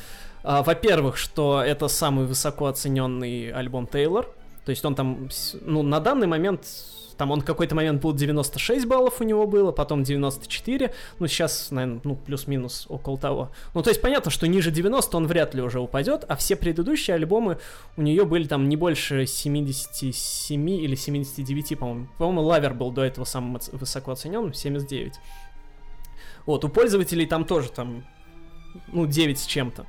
во-первых, что это самый высоко оцененный альбом Тейлор, то есть он там, ну, на данный момент, там он какой-то момент был 96 баллов у него было, потом 94, ну, сейчас, наверное, ну, плюс-минус около того. Ну, то есть понятно, что ниже 90 он вряд ли уже упадет, а все предыдущие альбомы у нее были там не больше 77 или 79, по-моему. По-моему, Лавер был до этого самым высоко оцененным, 79. Вот, у пользователей там тоже там, ну, 9 с чем-то.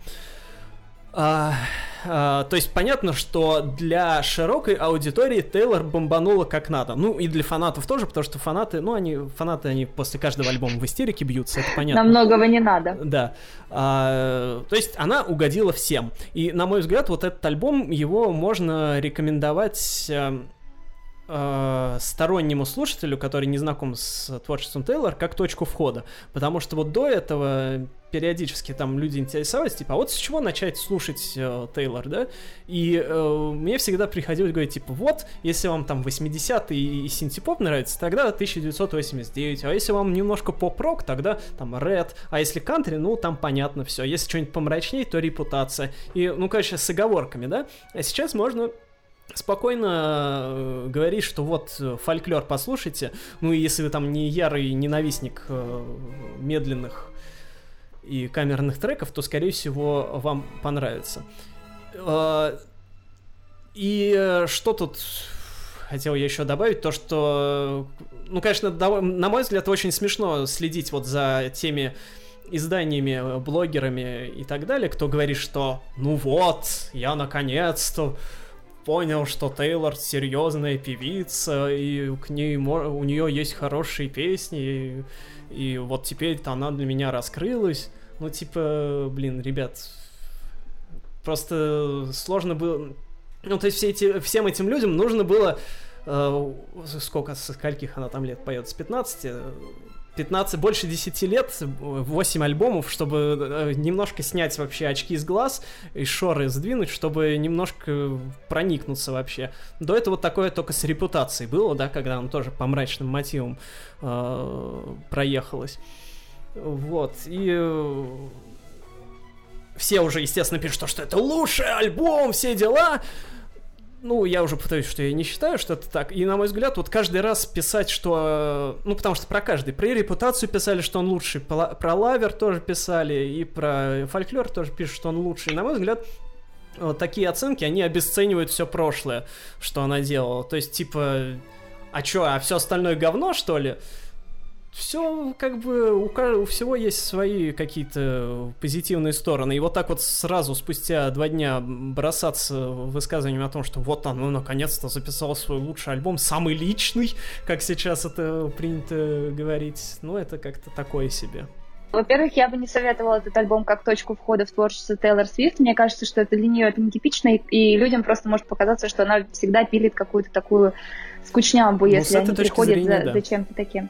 А, а, то есть понятно, что для широкой аудитории Тейлор бомбанула как надо. Ну и для фанатов тоже, потому что фанаты, ну они, фанаты, они после каждого альбома в истерике бьются, это понятно. Нам многого не надо. Да. А, то есть она угодила всем. И на мой взгляд, вот этот альбом, его можно рекомендовать эм, э, стороннему слушателю, который не знаком с творчеством Тейлор, как точку входа. Потому что вот до этого периодически там люди интересовались, типа, а вот с чего начать слушать э, Тейлор, да? И э, мне всегда приходилось говорить, типа, вот, если вам там 80-й и синтепоп нравится, тогда 1989, а если вам немножко поп-рок, тогда там Red, а если кантри, ну, там понятно все, если что-нибудь помрачнее, то репутация. И, ну, конечно, с оговорками, да? А сейчас можно спокойно э, говоришь, что вот э, фольклор послушайте, ну и если вы там не ярый ненавистник э, медленных и камерных треков, то, скорее всего, вам понравится. И что тут хотел я еще добавить, то что, ну, конечно, на мой взгляд, очень смешно следить вот за теми изданиями, блогерами и так далее, кто говорит, что ну вот, я наконец-то понял, что Тейлор серьезная певица, и к ней, у нее есть хорошие песни, и, и вот теперь-то она для меня раскрылась. Ну, типа, блин, ребят, просто сложно было... Ну, то есть все эти, всем этим людям нужно было... Э, сколько, со скольких она там лет поет? С 15? 15, больше 10 лет, 8 альбомов, чтобы э, немножко снять вообще очки с глаз и шоры сдвинуть, чтобы немножко проникнуться вообще. До этого такое только с репутацией было, да, когда он тоже по мрачным мотивам э, проехалась. Вот, и э, все уже, естественно, пишут, что это лучший альбом, все дела ну, я уже пытаюсь, что я не считаю, что это так. И, на мой взгляд, вот каждый раз писать, что... Ну, потому что про каждый. Про репутацию писали, что он лучший. Про лавер тоже писали. И про фольклор тоже пишут, что он лучший. На мой взгляд, вот такие оценки, они обесценивают все прошлое, что она делала. То есть, типа... А чё, а все остальное говно, что ли? Все как бы у, у всего есть свои какие-то позитивные стороны. И вот так вот сразу спустя два дня бросаться высказыванием о том, что вот он, ну, наконец-то записал свой лучший альбом, самый личный, как сейчас это принято говорить, ну, это как-то такое себе. Во-первых, я бы не советовала этот альбом как точку входа в творчество Тейлор Свифт. Мне кажется, что это для нее это нетипично, и, и людям просто может показаться, что она всегда пилит какую-то такую скучнямбу, ну, если они приходят зрения, за, да. за чем-то таким.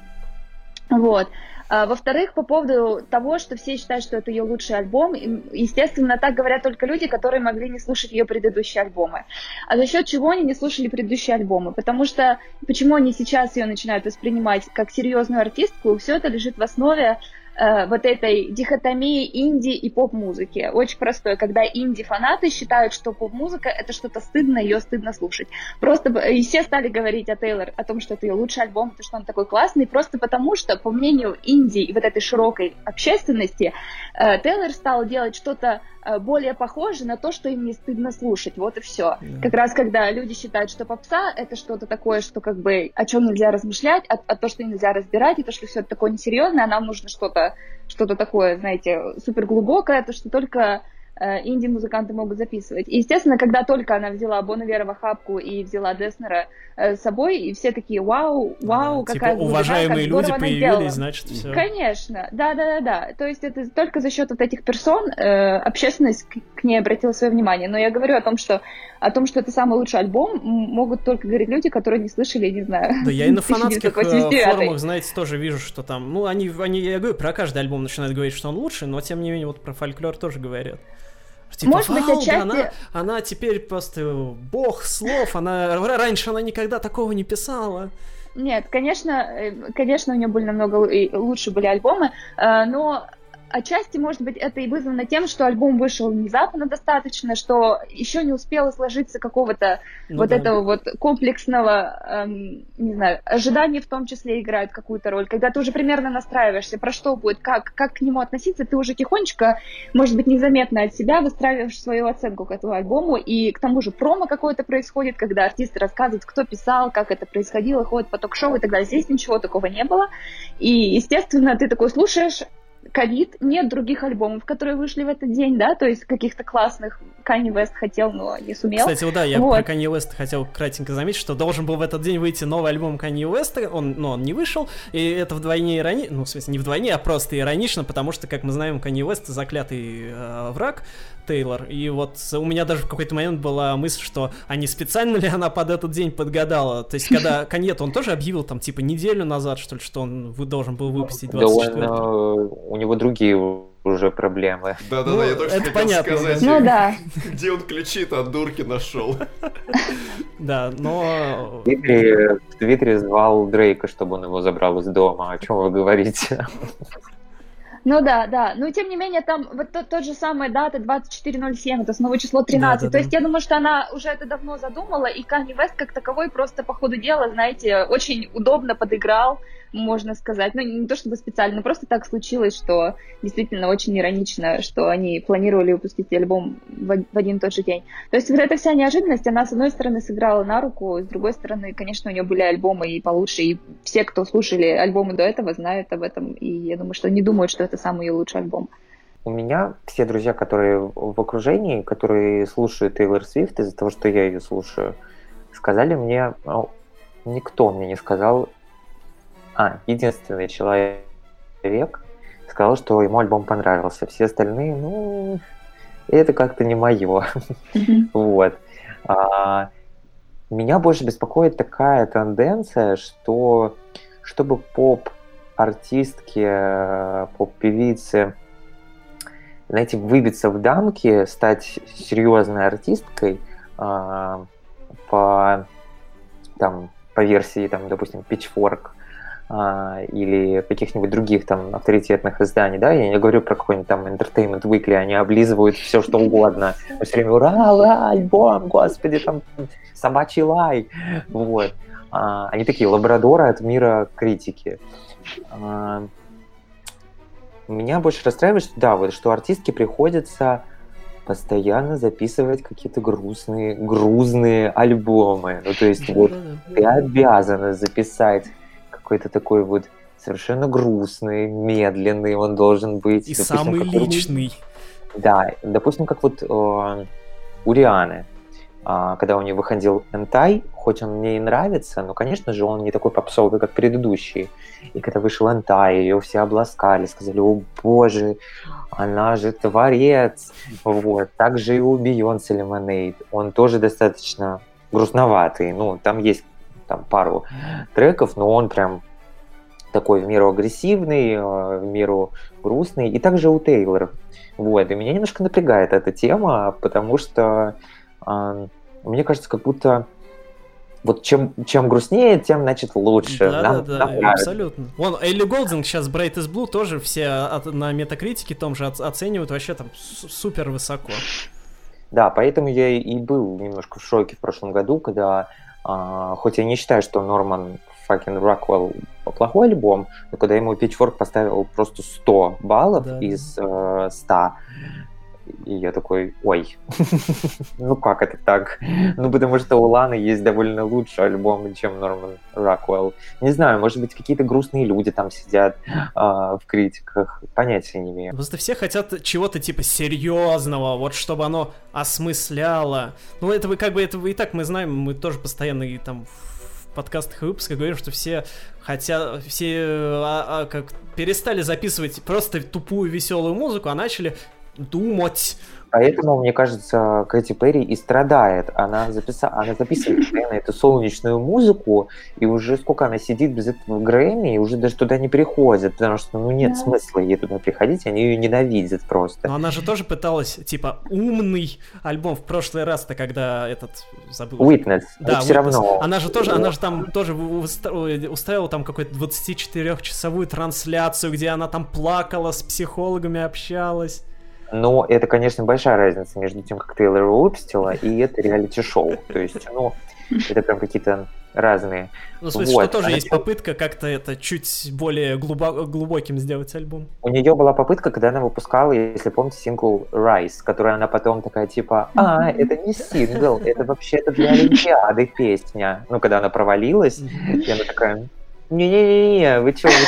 Вот. А, во-вторых, по поводу того, что все считают, что это ее лучший альбом, естественно, так говорят только люди, которые могли не слушать ее предыдущие альбомы. А за счет чего они не слушали предыдущие альбомы? Потому что почему они сейчас ее начинают воспринимать как серьезную артистку, все это лежит в основе э, вот этой дихотомии инди и поп-музыки. Очень простой, когда инди-фанаты считают, что поп-музыка это что-то стыдно, ее стыдно слушать. Просто и все стали говорить о Тейлор, о том, что это ее лучший альбом, то, что он такой классный, просто потому что, по мнению инди и вот этой широкой общественности, э, Тейлор стал делать что-то Э, более похожи на то, что им не стыдно слушать. Вот и все. Yeah. Как раз когда люди считают, что попса это что-то такое, что как бы о чем нельзя размышлять, а, а то, что нельзя разбирать, и то, что все это такое несерьезное, а нам нужно что-то что такое, знаете, супер глубокое, то, что только инди-музыканты могут записывать. И, естественно, когда только она взяла Бонавера в охапку и взяла Деснера э, с собой, и все такие, вау, вау, да, какая типа, уважаемые люди появились, значит, все. Конечно, да-да-да-да. То есть это только за счет вот этих персон э, общественность к, к ней обратила свое внимание. Но я говорю о том, что о том, что это самый лучший альбом, могут только говорить люди, которые не слышали, не знаю. Да, я и на фанатских форумах, знаете, тоже вижу, что там, ну, они, они, я говорю, про каждый альбом начинают говорить, что он лучший, но тем не менее вот про фольклор тоже говорят. Типа, Может быть, отчасти... она, она теперь просто бог слов, она раньше она никогда такого не писала. Нет, конечно, э, конечно, у нее были намного лучше были альбомы, э, но Отчасти, может быть, это и вызвано тем, что альбом вышел внезапно достаточно, что еще не успело сложиться какого-то ну, вот да. этого вот комплексного, эм, не знаю, ожидания в том числе играют какую-то роль. Когда ты уже примерно настраиваешься, про что будет, как, как к нему относиться, ты уже тихонечко, может быть, незаметно от себя выстраиваешь свою оценку к этому альбому, и к тому же промо какое-то происходит, когда артисты рассказывают, кто писал, как это происходило, ходят по ток-шоу и так далее. Здесь ничего такого не было. И, естественно, ты такой слушаешь, ковид, нет других альбомов, которые вышли в этот день, да, то есть каких-то классных Kanye West хотел, но не сумел. Кстати, вот да, я вот. про Kanye West хотел кратенько заметить, что должен был в этот день выйти новый альбом Kanye West, он, но он не вышел, и это вдвойне иронично, ну, в смысле, не вдвойне, а просто иронично, потому что, как мы знаем, Kanye West заклятый э, враг, Тейлор. И вот у меня даже в какой-то момент была мысль, что они специально ли она под этот день подгадала. То есть, когда (laughs) Каньет, он тоже объявил там, типа, неделю назад, что ли, что он должен был выпустить 24 Да, он, э, у него другие уже проблемы. Да-да-да, ну, я только это хотел понятно, сказать, ну, да. (laughs) где он ключи от дурки нашел. (laughs) Да, но... В Твиттере, в Твиттере звал Дрейка, чтобы он его забрал из дома. О чем вы говорите? Ну да, да. Но тем не менее, там вот тот, тот же самая дата 24.07, это снова число 13. Да, да, То да. есть я думаю, что она уже это давно задумала, и Kanye West как таковой просто по ходу дела, знаете, очень удобно подыграл можно сказать. Ну, не то чтобы специально, просто так случилось, что действительно очень иронично, что они планировали выпустить альбом в один и тот же день. То есть вот эта вся неожиданность, она, с одной стороны, сыграла на руку, с другой стороны, конечно, у нее были альбомы и получше, и все, кто слушали альбомы до этого, знают об этом, и я думаю, что не думают, что это самый ее лучший альбом. У меня все друзья, которые в окружении, которые слушают Тейлор Свифт из-за того, что я ее слушаю, сказали мне, никто мне не сказал, а, единственный человек сказал, что ему альбом понравился. Все остальные, ну, это как-то не мое. Вот. А, меня больше беспокоит такая тенденция, что чтобы поп-артистки, поп-певицы, знаете, выбиться в дамки, стать серьезной артисткой а, по, там, по версии, там, допустим, Pitchfork, или каких-нибудь других там авторитетных изданий, да, я не говорю про какой-нибудь там Entertainment Weekly, они облизывают все, что угодно, все время ура, ура, альбом, господи, там собачий лай, вот. А, они такие лабрадоры от мира критики. А, меня больше расстраивает, что да, вот что артистке приходится постоянно записывать какие-то грустные, грузные альбомы. Ну, то есть, вот ты обязана записать какой-то такой вот совершенно грустный, медленный он должен быть. И допустим, самый личный. Да, допустим, как вот э, у Рианы, э, когда у нее выходил Энтай, хоть он мне и нравится, но, конечно же, он не такой попсовый, как предыдущий. И когда вышел Энтай, ее все обласкали, сказали, о боже, она же творец. Вот. Также и у Бейонсе Lemonade. Он тоже достаточно грустноватый. Ну, там есть там пару треков, но он прям такой в меру агрессивный, э, в меру грустный. И также у Тейлора. Вот. И меня немножко напрягает эта тема, потому что э, мне кажется, как будто вот чем, чем грустнее, тем, значит, лучше. Да, нам, да, да, нам абсолютно. Вон, Элли Голдинг сейчас Bright is Blue тоже все от, на метакритике том же оценивают вообще там супер высоко. Да, поэтому я и был немножко в шоке в прошлом году, когда хоть я не считаю, что Норман Факин Роквелл плохой альбом, но когда ему Pitchfork поставил просто 100 баллов да, из э, 100, И я такой, ой, (laughs) ну как это так? Ну потому что у Ланы есть довольно лучший альбом, чем Норман Роквелл. Не знаю, может быть, какие-то грустные люди там сидят э, в критиках, понятия не имею. Просто все хотят чего-то типа серьезного, вот чтобы оно осмысляло. Ну это вы как бы, это вы и так мы знаем, мы тоже постоянно и там в подкастах и выпусках говорим, что все хотят, все а, а, как перестали записывать просто тупую веселую музыку, а начали думать. Поэтому, мне кажется, Кэти Перри и страдает. Она, записа... она записывает постоянно эту солнечную музыку, и уже сколько она сидит без этого Грэмми, и уже даже туда не приходит, потому что, ну, нет да. смысла ей туда приходить, они ее ненавидят просто. Но она же тоже пыталась, типа, умный альбом в прошлый раз-то, когда этот, забыл. Witness. Да, все равно. Она же тоже, она же там тоже устраивала там какую-то 24-часовую трансляцию, где она там плакала, с психологами общалась. Но это, конечно, большая разница между тем, как Тейлор его выпустила, и это реалити-шоу. (laughs) То есть, ну, это прям какие-то разные. Ну, в смысле, вот. что тоже Она есть попытка как-то это чуть более глубо- глубоким сделать альбом. У нее была попытка, когда она выпускала, если помните, сингл Rise, который она потом такая типа, а, это не сингл, это вообще-то для Олимпиады песня. Ну, когда она провалилась, и она такая, не-не-не, вы чё? (laughs)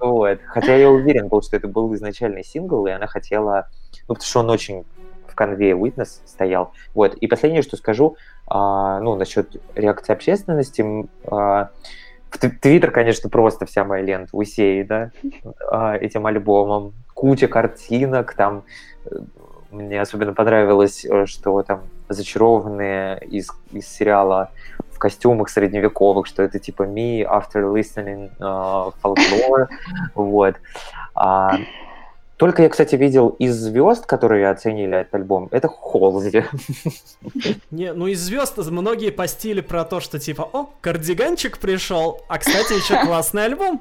Вот. Хотя я уверен был, что это был изначальный сингл, и она хотела... Ну, потому что он очень в конве Witness стоял. Вот. И последнее, что скажу, а, ну, насчет реакции общественности. А, в Твиттер, конечно, просто вся моя лента усеет, да, а, этим альбомом. Куча картинок, там мне особенно понравилось, э, что там зачарованные из, из сериала в костюмах средневековых, что это типа me after listening uh, folklore, (laughs) вот. А, только я, кстати, видел из звезд, которые оценили этот альбом, это Холзи. (laughs) Не, ну из звезд многие постили про то, что типа, о, кардиганчик пришел, а, кстати, еще классный альбом.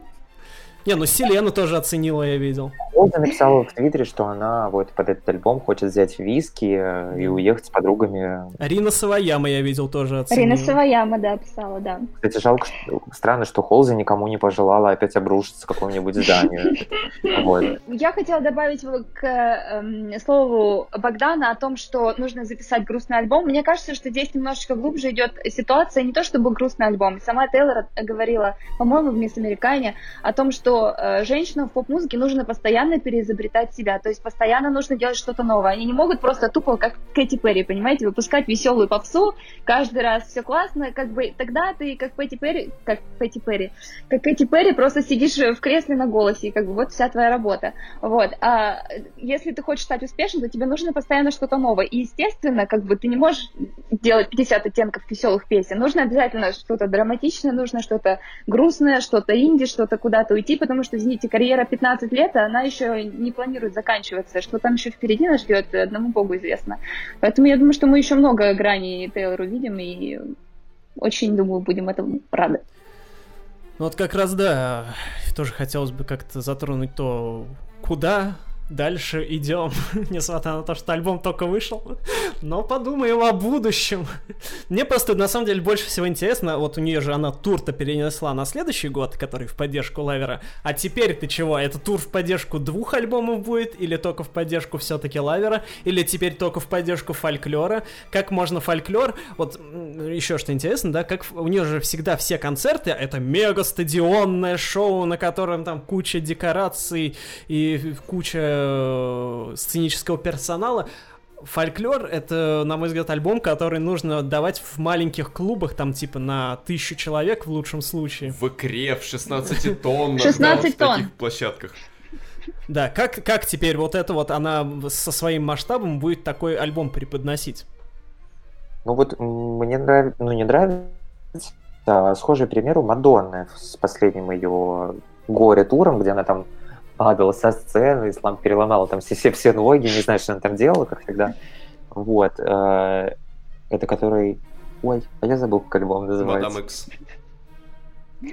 Не, ну Селену тоже оценила, я видел. Олда написала в Твиттере, что она вот под этот альбом хочет взять виски и уехать с подругами. Рина Саваяма я видел тоже оценила. Рина Саваяма, да, писала, да. Кстати, жалко, что, странно, что Холза никому не пожелала опять обрушиться к какому-нибудь зданию. (laughs) Вот. Я хотела добавить к э, слову Богдана о том, что нужно записать грустный альбом. Мне кажется, что здесь немножечко глубже идет ситуация, не то чтобы грустный альбом. Сама Тейлор говорила, по-моему, в «Мисс Американе» о том, что что э, женщинам в поп-музыке нужно постоянно переизобретать себя, то есть постоянно нужно делать что-то новое. Они не могут просто тупо, как Кэти Перри, понимаете, выпускать веселую попсу, каждый раз все классно, как бы тогда ты как Кэти Перри, как Кэти Перри, как Кэти Перри просто сидишь в кресле на голосе, и как бы вот вся твоя работа. Вот. А если ты хочешь стать успешным, то тебе нужно постоянно что-то новое. И, естественно, как бы ты не можешь делать 50 оттенков веселых песен. Нужно обязательно что-то драматичное, нужно что-то грустное, что-то инди, что-то куда-то уйти, потому что, извините, карьера 15 лет, а она еще не планирует заканчиваться. Что там еще впереди нас ждет, одному богу известно. Поэтому я думаю, что мы еще много граней Тейлор увидим, и очень, думаю, будем этому рады. Ну вот как раз, да, тоже хотелось бы как-то затронуть то, куда дальше идем, (laughs) несмотря на то, что альбом только вышел. Но подумаем о будущем. Мне просто на самом деле больше всего интересно, вот у нее же она тур-то перенесла на следующий год, который в поддержку Лавера. А теперь ты чего? Это тур в поддержку двух альбомов будет? Или только в поддержку все-таки Лавера? Или теперь только в поддержку фольклора? Как можно фольклор? Вот еще что интересно, да, как у нее же всегда все концерты, это мега стадионное шоу, на котором там куча декораций и куча Э, сценического персонала. Фольклор — это, на мой взгляд, альбом, который нужно давать в маленьких клубах, там, типа, на тысячу человек в лучшем случае. В икре, в 16 тоннах, 16 да, в таких площадках. Да, как, как теперь вот это вот она со своим масштабом будет такой альбом преподносить? Ну вот мне нравится, ну не нравится, а, схожий пример у Мадонны с последним ее горе-туром, где она там падал со сцены, Ислам переломал там все, все ноги, не знаю, что он там делал, как всегда. Вот. Э, это который... Ой, а я забыл, как альбом называется. Мадам Икс.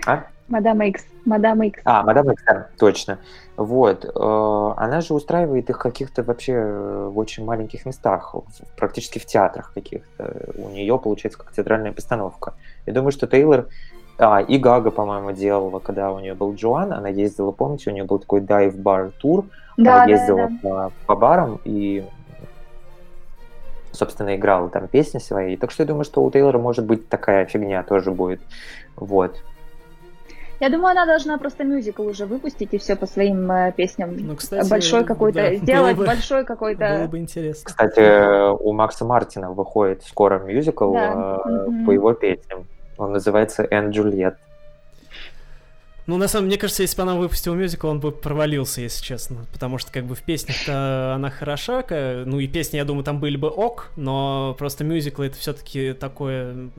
А? Мадам Икс. Мадам Икс. А, Мадам Икс, да, точно. Вот. Э, она же устраивает их каких-то вообще в очень маленьких местах, практически в театрах каких-то. У нее получается как театральная постановка. Я думаю, что Тейлор а, и Гага, по-моему, делала, когда у нее был Джоан, она ездила, помните, у нее был такой дайв-бар тур, да, она ездила да, да. По, по барам и собственно, играл там песни свои. Так что я думаю, что у Тейлора может быть такая фигня тоже будет. Вот. Я думаю, она должна просто мюзикл уже выпустить и все по своим э, песням. Ну, кстати, большой какой-то, да, сделать было бы- большой какой-то. Было бы интересно. Кстати, у Макса Мартина выходит скоро мюзикл Да, э, мгм. по его песням. Он называется «Энн Джульет». Ну, на самом деле, мне кажется, если бы она выпустила мюзикл, он бы провалился, если честно. Потому что, как бы, в песнях-то она хороша, ну и песни, я думаю, там были бы ок, но просто мюзикл это все-таки такое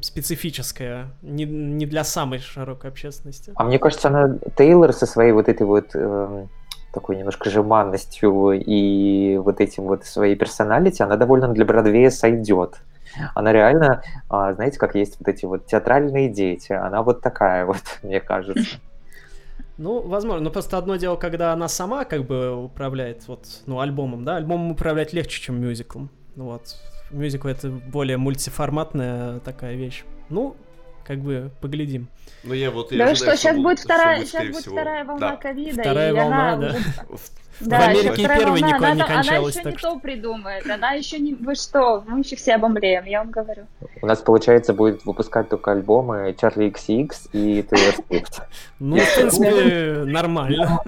специфическое, не, не для самой широкой общественности. А мне кажется, она Тейлор со своей вот этой вот эм, такой немножко жеманностью и вот этим вот своей персоналити, она довольно для Бродвея сойдет. Она реально, а, знаете, как есть вот эти вот театральные дети, она вот такая вот, (laughs) мне кажется. Ну, возможно, но просто одно дело, когда она сама как бы управляет вот, ну, альбомом, да, альбомом управлять легче, чем мюзиклом. Вот, мюзикл это более мультиформатная такая вещь. Ну, как бы, поглядим. Ну я вот и Да ожидаю, что, сейчас бу- будет вторая, будет, сейчас будет всего. вторая волна Да. ковида, Вторая и волна, она да. Да, В Америке и первой волна, никогда она, не она кончалась, еще не что- то придумает, она еще не... Вы что, мы еще все обомлеем, я вам говорю. У нас, получается, будет выпускать только альбомы Чарли XX и Тейлор Свифт. Ну, в принципе, нормально.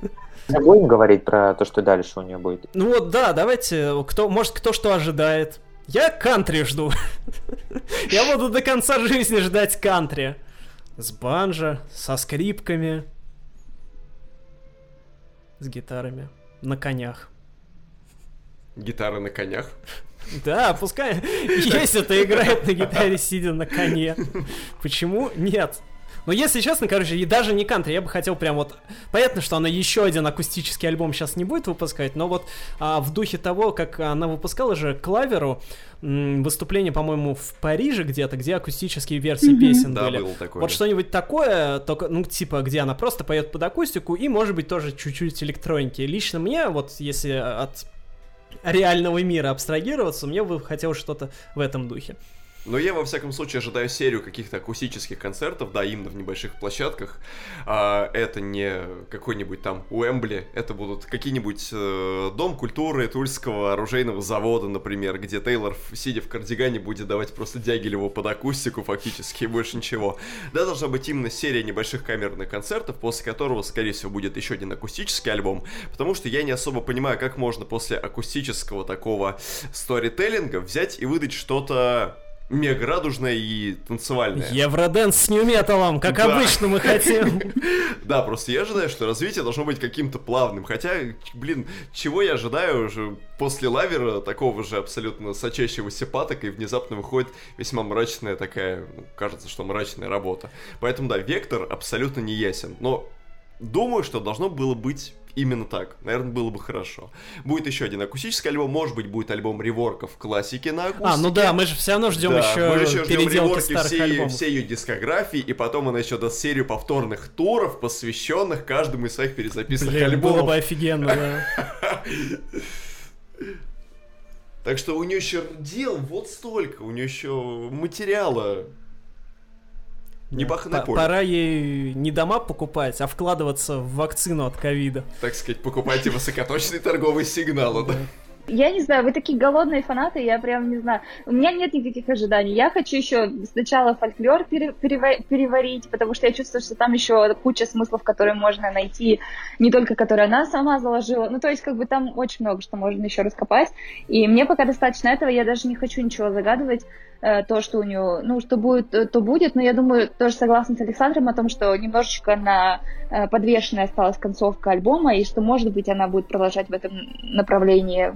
Не будем говорить про то, что дальше у нее будет. Ну вот, да, давайте, кто, может, кто что ожидает. Я кантри жду. Я буду до конца жизни ждать кантри. С банджо, со скрипками, с гитарами, на конях. Гитара на конях. Да, пускай, (laughs) если это играет на гитаре, сидя на коне. Почему нет? Но если честно, короче, и даже не кантри, я бы хотел прям вот... Понятно, что она еще один акустический альбом сейчас не будет выпускать, но вот а, в духе того, как она выпускала же Клаверу м, выступление, по-моему, в Париже где-то, где акустические версии Мгм. песен Да, были. было такое. Вот что-нибудь такое, только, ну, типа, где она просто поет под акустику и, может быть, тоже чуть-чуть электроники. Лично мне, вот, если от реального мира абстрагироваться, мне бы хотелось что-то в этом духе. Но я, во всяком случае, ожидаю серию каких-то акустических концертов, да, именно в небольших площадках. А, это не какой-нибудь там Уэмбли, это будут какие-нибудь э, Дом культуры Тульского оружейного завода, например, где Тейлор, сидя в кардигане, будет давать просто Дягилеву под акустику фактически, и больше ничего. Да, должна быть именно серия небольших камерных концертов, после которого, скорее всего, будет еще один акустический альбом, потому что я не особо понимаю, как можно после акустического такого сторителлинга взять и выдать что-то мега радужное и танцевальное. Евроденс с нью-металом, как Да. обычно мы хотим. (laughs) Да, просто я ожидаю, что развитие должно быть каким-то плавным. Хотя, блин, чего я ожидаю уже после лавера, такого же абсолютно сочащегося патока, и внезапно выходит весьма мрачная такая, ну, кажется, что мрачная работа. Поэтому, да, вектор абсолютно не ясен. Но думаю, что должно было быть именно так. Наверное, было бы хорошо. Будет еще один акустический альбом, может быть, будет альбом реворков классики на акустике. А, ну да, мы же все равно ждем Да, еще, мы еще ждем реворки всей, альбомов. всей ее дискографии, и потом она еще даст серию повторных туров, посвященных каждому из своих перезаписанных Блин, альбомов. было бы офигенно, да. Так что у нее еще дел вот столько, у нее еще материала. Небаханное П- поле. Пора ей не дома покупать, а вкладываться в вакцину от ковида. Так сказать, покупайте высокоточные торговые сигналы, да. Я не знаю, вы такие голодные фанаты, я прям не знаю. У меня нет никаких ожиданий. Я хочу еще сначала фольклор пере- перева- переварить, потому что я чувствую, что там еще куча смыслов, которые можно найти, не только которые она сама заложила. Ну, то есть, как бы там очень много что можно еще раскопать. И мне пока достаточно этого, я даже не хочу ничего загадывать. Э, То, что у нее, ну, что будет, э, то будет. Но я думаю, тоже согласна с Александром о том, что немножечко на э, подвешенной осталась концовка альбома, и что, может быть, она будет продолжать в этом направлении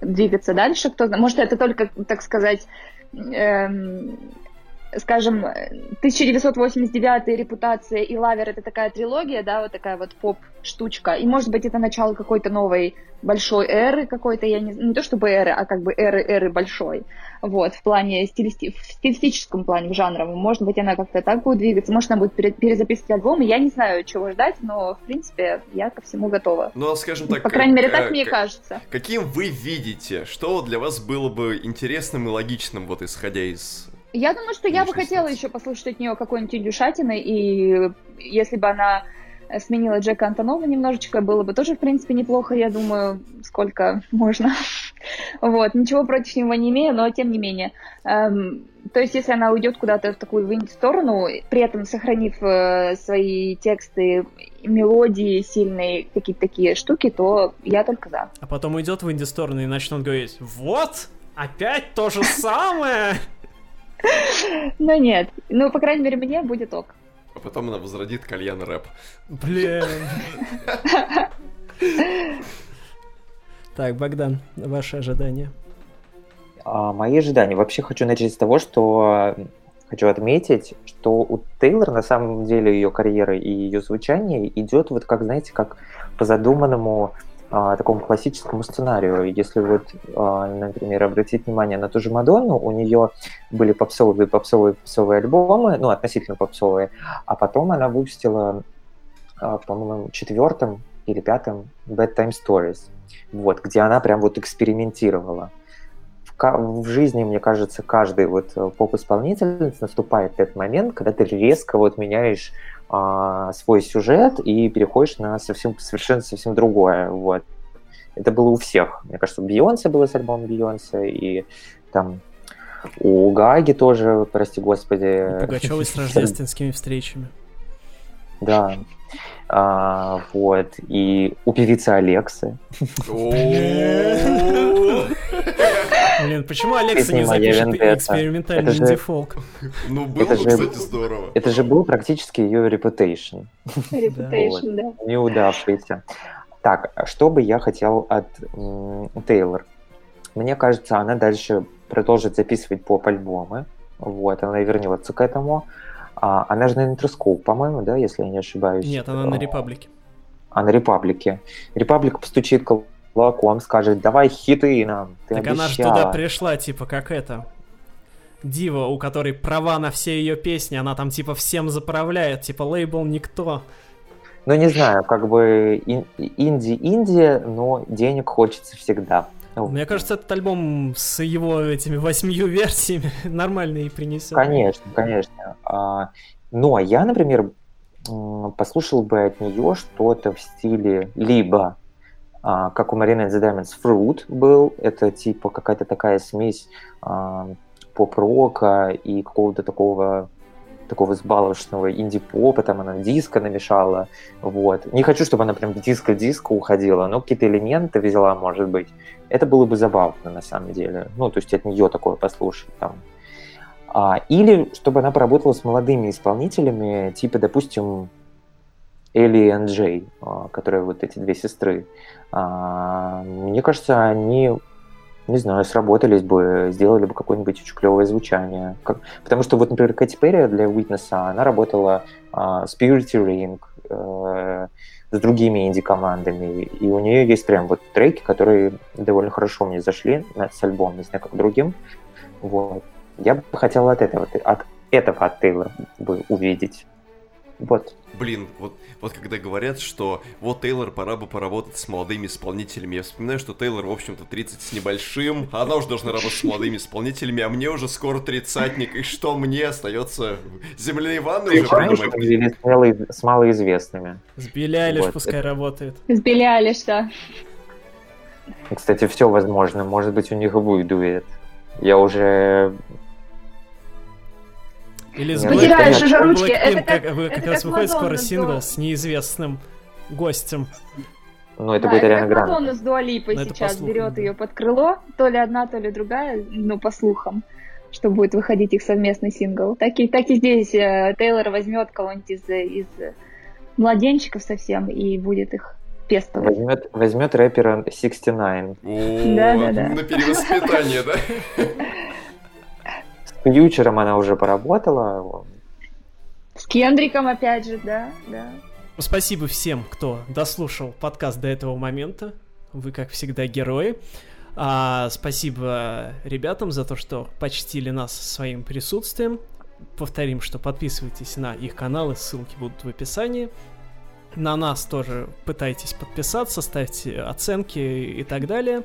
двигаться дальше. Кто знает. Может, это только, так сказать, эм, скажем, 1989 репутация и Лавер это такая трилогия, да, вот такая вот поп-штучка. И может быть это начало какой-то новой большой эры какой-то, я не не то чтобы эры, а как бы эры эры большой. Вот, в плане стилисти... в стилистическом плане, в жанровом. Может быть, она как-то так будет двигаться, может, она будет пере- перезаписывать альбомы. Я не знаю, чего ждать, но, в принципе, я ко всему готова. Ну, а скажем так... По крайней мере, так мне как- кажется. Каким вы видите, что для вас было бы интересным и логичным, вот исходя из... Я думаю, что я бы хотела еще послушать от нее какой-нибудь индюшатины, и если бы она сменила Джека Антонова немножечко, было бы тоже, в принципе, неплохо, я думаю, сколько (laughs) можно. Вот, ничего против него не имею, но тем не менее. Эм, то есть, если она уйдет куда-то в такую в сторону, при этом сохранив э, свои тексты, мелодии сильные, какие-то такие штуки, то я только за. А потом уйдет в инди-сторону и начнет говорить, вот, опять то же самое. Ну нет, ну, по крайней мере, мне будет ок. А потом она возродит кальян рэп. Блин. (laughs) Так, Богдан, ваши ожидания? А, мои ожидания. Вообще хочу начать с того, что хочу отметить, что у Тейлор на самом деле ее карьера и ее звучание идет вот как, знаете, как по задуманному а, такому классическому сценарию. Если вот, а, например, обратить внимание на ту же Мадонну, у нее были попсовые, попсовые, попсовые альбомы, ну, относительно попсовые, а потом она выпустила, а, по-моему, четвертым или пятым Bedtime Stories, вот, где она прям вот экспериментировала. В, жизни, мне кажется, каждый вот поп-исполнитель наступает этот момент, когда ты резко вот меняешь а, свой сюжет и переходишь на совсем, совершенно совсем другое. Вот. Это было у всех. Мне кажется, у Бейонсе было с альбомом Бейонсе, и там у Гаги тоже, прости господи. У Пугачевой с (laughs) рождественскими встречами. Да. А, вот. И у певицы Алексы. (laughs) (laughs) Блин, почему Алекса не запишет экспериментальный инди-фолк? Ну, было бы, кстати, здорово. Это же был практически ее reputation. Reputation, да. Неудавшийся. Так, что бы я хотел от Тейлор? Мне кажется, она дальше продолжит записывать поп-альбомы. Вот, она вернется к этому. А, она же на Интерскоп, по-моему, да, если я не ошибаюсь. Нет, она на Репаблике. А на Репаблике. Репаблик постучит кулаком, скажет, давай хиты нам. Ты так обещала. она же туда пришла, типа, как это. Дива, у которой права на все ее песни, она там типа всем заправляет, типа лейбл никто. Ну, не знаю, как бы инди-инди, но денег хочется всегда. Мне кажется, этот альбом с его этими восьмью (laughs) версиями нормально и принесет. Конечно, конечно. А, ну, а я, например, послушал бы от нее что-то в стиле либо как у Marina and the Diamonds, Fruit был. Это типа какая-то такая смесь а, поп-рока и какого-то такого такого взбалочного инди-попа, там она диско намешала, вот. Не хочу, чтобы она прям диско-диско уходила, но какие-то элементы взяла, может быть. Это было бы забавно, на самом деле. Ну, то есть от нее такое послушать, там. А, или чтобы она поработала с молодыми исполнителями, типа, допустим, Элли и Джей, а, которые вот эти две сестры, а, мне кажется, они, не знаю, сработались бы, сделали бы какое-нибудь очень клевое звучание. Как... Потому что вот, например, Кэти Перри для Witness, она работала uh, с Purity Ring, uh, с другими инди-командами, и у нее есть прям вот треки, которые довольно хорошо мне зашли с альбомом, не знаю, как другим. Вот. Я бы хотел от этого, от этого от Тейлора бы увидеть. Вот. Блин, вот, вот когда говорят, что вот Тейлор пора бы поработать с молодыми исполнителями, я вспоминаю, что Тейлор, в общем-то, 30 с небольшим, а она уже должна работать с молодыми исполнителями, а мне уже скоро тридцатник, и что мне остается? Земляные ванны уже принимать? С малоизвестными. С Билли вот. пускай это... работает. С Билли да. Кстати, все возможно, может быть, у них и будет дуэт. Я уже или с Потеряешь уже ручки. Это как, как, как это раз выходит скоро сингл с неизвестным гостем. Ну, это да, будет Ариана Гранде. Мадонна с Дуалипой ну, сейчас берет ее под крыло, то ли одна, то ли другая, ну, по слухам, что будет выходить их совместный сингл. Так и, так и здесь э, Тейлор возьмет кого-нибудь из, из младенчиков совсем и будет их пестовать. Возьмет, возьмет рэпера 69. Да, да, да. На перевоспитание, да? (laughs) Фьючером она уже поработала. С Кендриком опять же, да, да. Спасибо всем, кто дослушал подкаст до этого момента. Вы, как всегда, герои. А, спасибо ребятам за то, что почтили нас своим присутствием. Повторим, что подписывайтесь на их каналы, ссылки будут в описании. На нас тоже пытайтесь подписаться, ставьте оценки и так далее.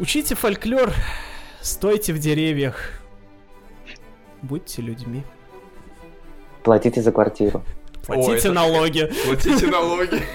Учите фольклор, стойте в деревьях, будьте людьми. Платите за квартиру. Платите О, это... налоги. (laughs) Платите налоги. (laughs)